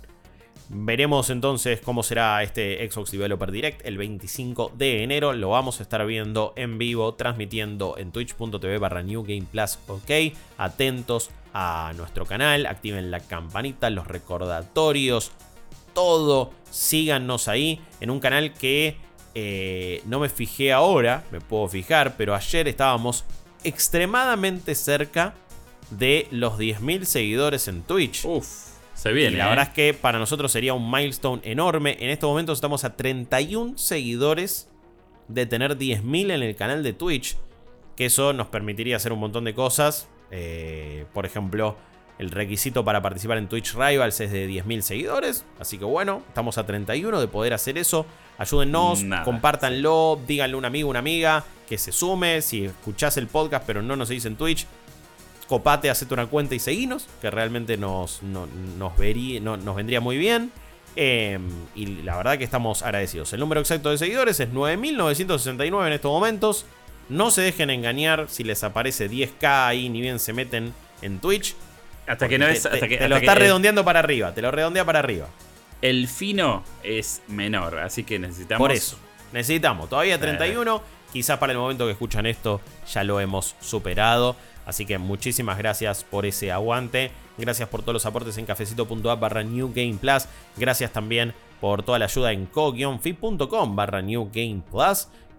Veremos entonces cómo será este Xbox Developer Direct el 25 de enero. Lo vamos a estar viendo en vivo, transmitiendo en twitch.tv barra New Plus. Ok, atentos a nuestro canal, activen la campanita, los recordatorios, todo. Síganos ahí en un canal que eh, no me fijé ahora, me puedo fijar, pero ayer estábamos extremadamente cerca de los 10.000 seguidores en Twitch. Uf, se viene. Y la verdad ¿eh? es que para nosotros sería un milestone enorme. En estos momentos estamos a 31 seguidores de tener 10.000 en el canal de Twitch. Que eso nos permitiría hacer un montón de cosas. Eh, por ejemplo, el requisito para participar en Twitch Rivals es de 10.000 seguidores. Así que bueno, estamos a 31 de poder hacer eso. Ayúdennos, compártanlo, díganle a un amigo, una amiga que se sume. Si escuchás el podcast pero no nos seguís en Twitch, copate, hacete una cuenta y seguinos, que realmente nos, nos, vería, nos vendría muy bien. Em, y la verdad que estamos agradecidos. El número exacto de seguidores es 9.969 en estos momentos. No se dejen engañar si les aparece 10k ahí, ni bien se meten en Twitch. Hasta que no es. Hasta que, lo está redondeando para arriba, te lo redondea para arriba el fino es menor, así que necesitamos. Por eso, necesitamos. Todavía 31. Quizás para el momento que escuchan esto ya lo hemos superado. Así que muchísimas gracias por ese aguante. Gracias por todos los aportes en cafecito.app barra New. Gracias también por toda la ayuda en co-fi.com barra New.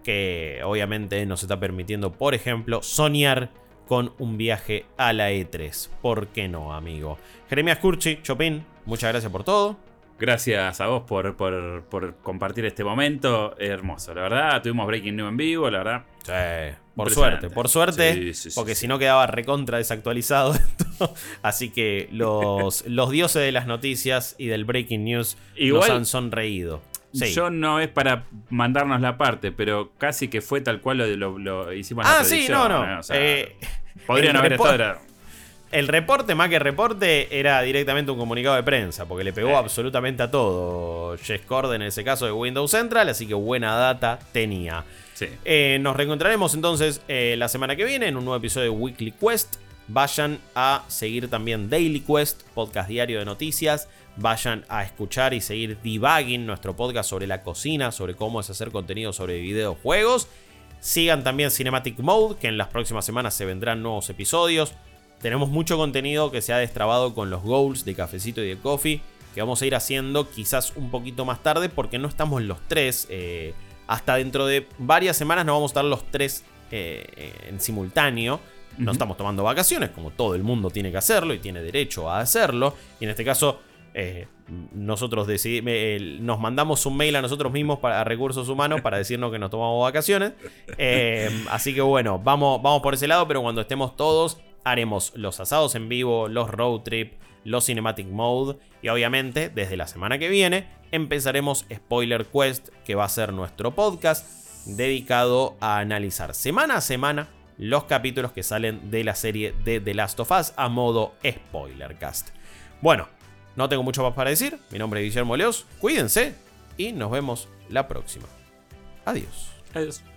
Que obviamente nos está permitiendo, por ejemplo, soñar con un viaje a la E3. ¿Por qué no, amigo? Jeremías Curchi, Chopin, muchas gracias por todo. Gracias a vos por, por, compartir este momento. Hermoso, la verdad. Tuvimos Breaking News en vivo, la verdad. Sí, por suerte, por suerte. porque si no quedaba recontra desactualizado. Así que los, los dioses de las noticias y del Breaking News nos han sonreído. Yo no es para mandarnos la parte, pero casi que fue tal cual lo, lo, hicimos ah, sí, no, no. Eh, podrían haber estado el reporte, más que reporte, era directamente un comunicado de prensa, porque le pegó absolutamente a todo. Jess Corden en ese caso de Windows Central, así que buena data tenía. Eh, nos reencontraremos entonces eh, la semana que viene en un nuevo episodio de Weekly Quest. Vayan a seguir también Daily Quest, podcast diario de noticias. Vayan a escuchar y seguir Debugging, nuestro podcast sobre la cocina, sobre cómo es hacer contenido sobre videojuegos. Sigan también Cinematic Mode, que en las próximas semanas se vendrán nuevos episodios. Tenemos mucho contenido que se ha destrabado con los goals de Cafecito y de Coffee, que vamos a ir haciendo quizás un poquito más tarde porque no estamos los tres. Eh, hasta dentro de varias semanas no vamos a estar los tres eh, en simultáneo. No estamos tomando vacaciones, como todo el mundo tiene que hacerlo y tiene derecho a hacerlo. Y en este caso, eh, nosotros nos mandamos un mail a nosotros mismos para recursos humanos para decirnos que nos tomamos vacaciones. así que bueno, vamos, vamos por ese lado, pero cuando estemos todos haremos los asados en vivo, los road trip, los cinematic mode y obviamente desde la semana que viene empezaremos Spoiler Quest que va a ser nuestro podcast dedicado a analizar semana a semana los capítulos que salen de la serie de The Last of Us a modo spoiler cast. Bueno, no tengo mucho más para decir, mi nombre es Guillermo Leos, cuídense y nos vemos la próxima. Adiós. Adiós.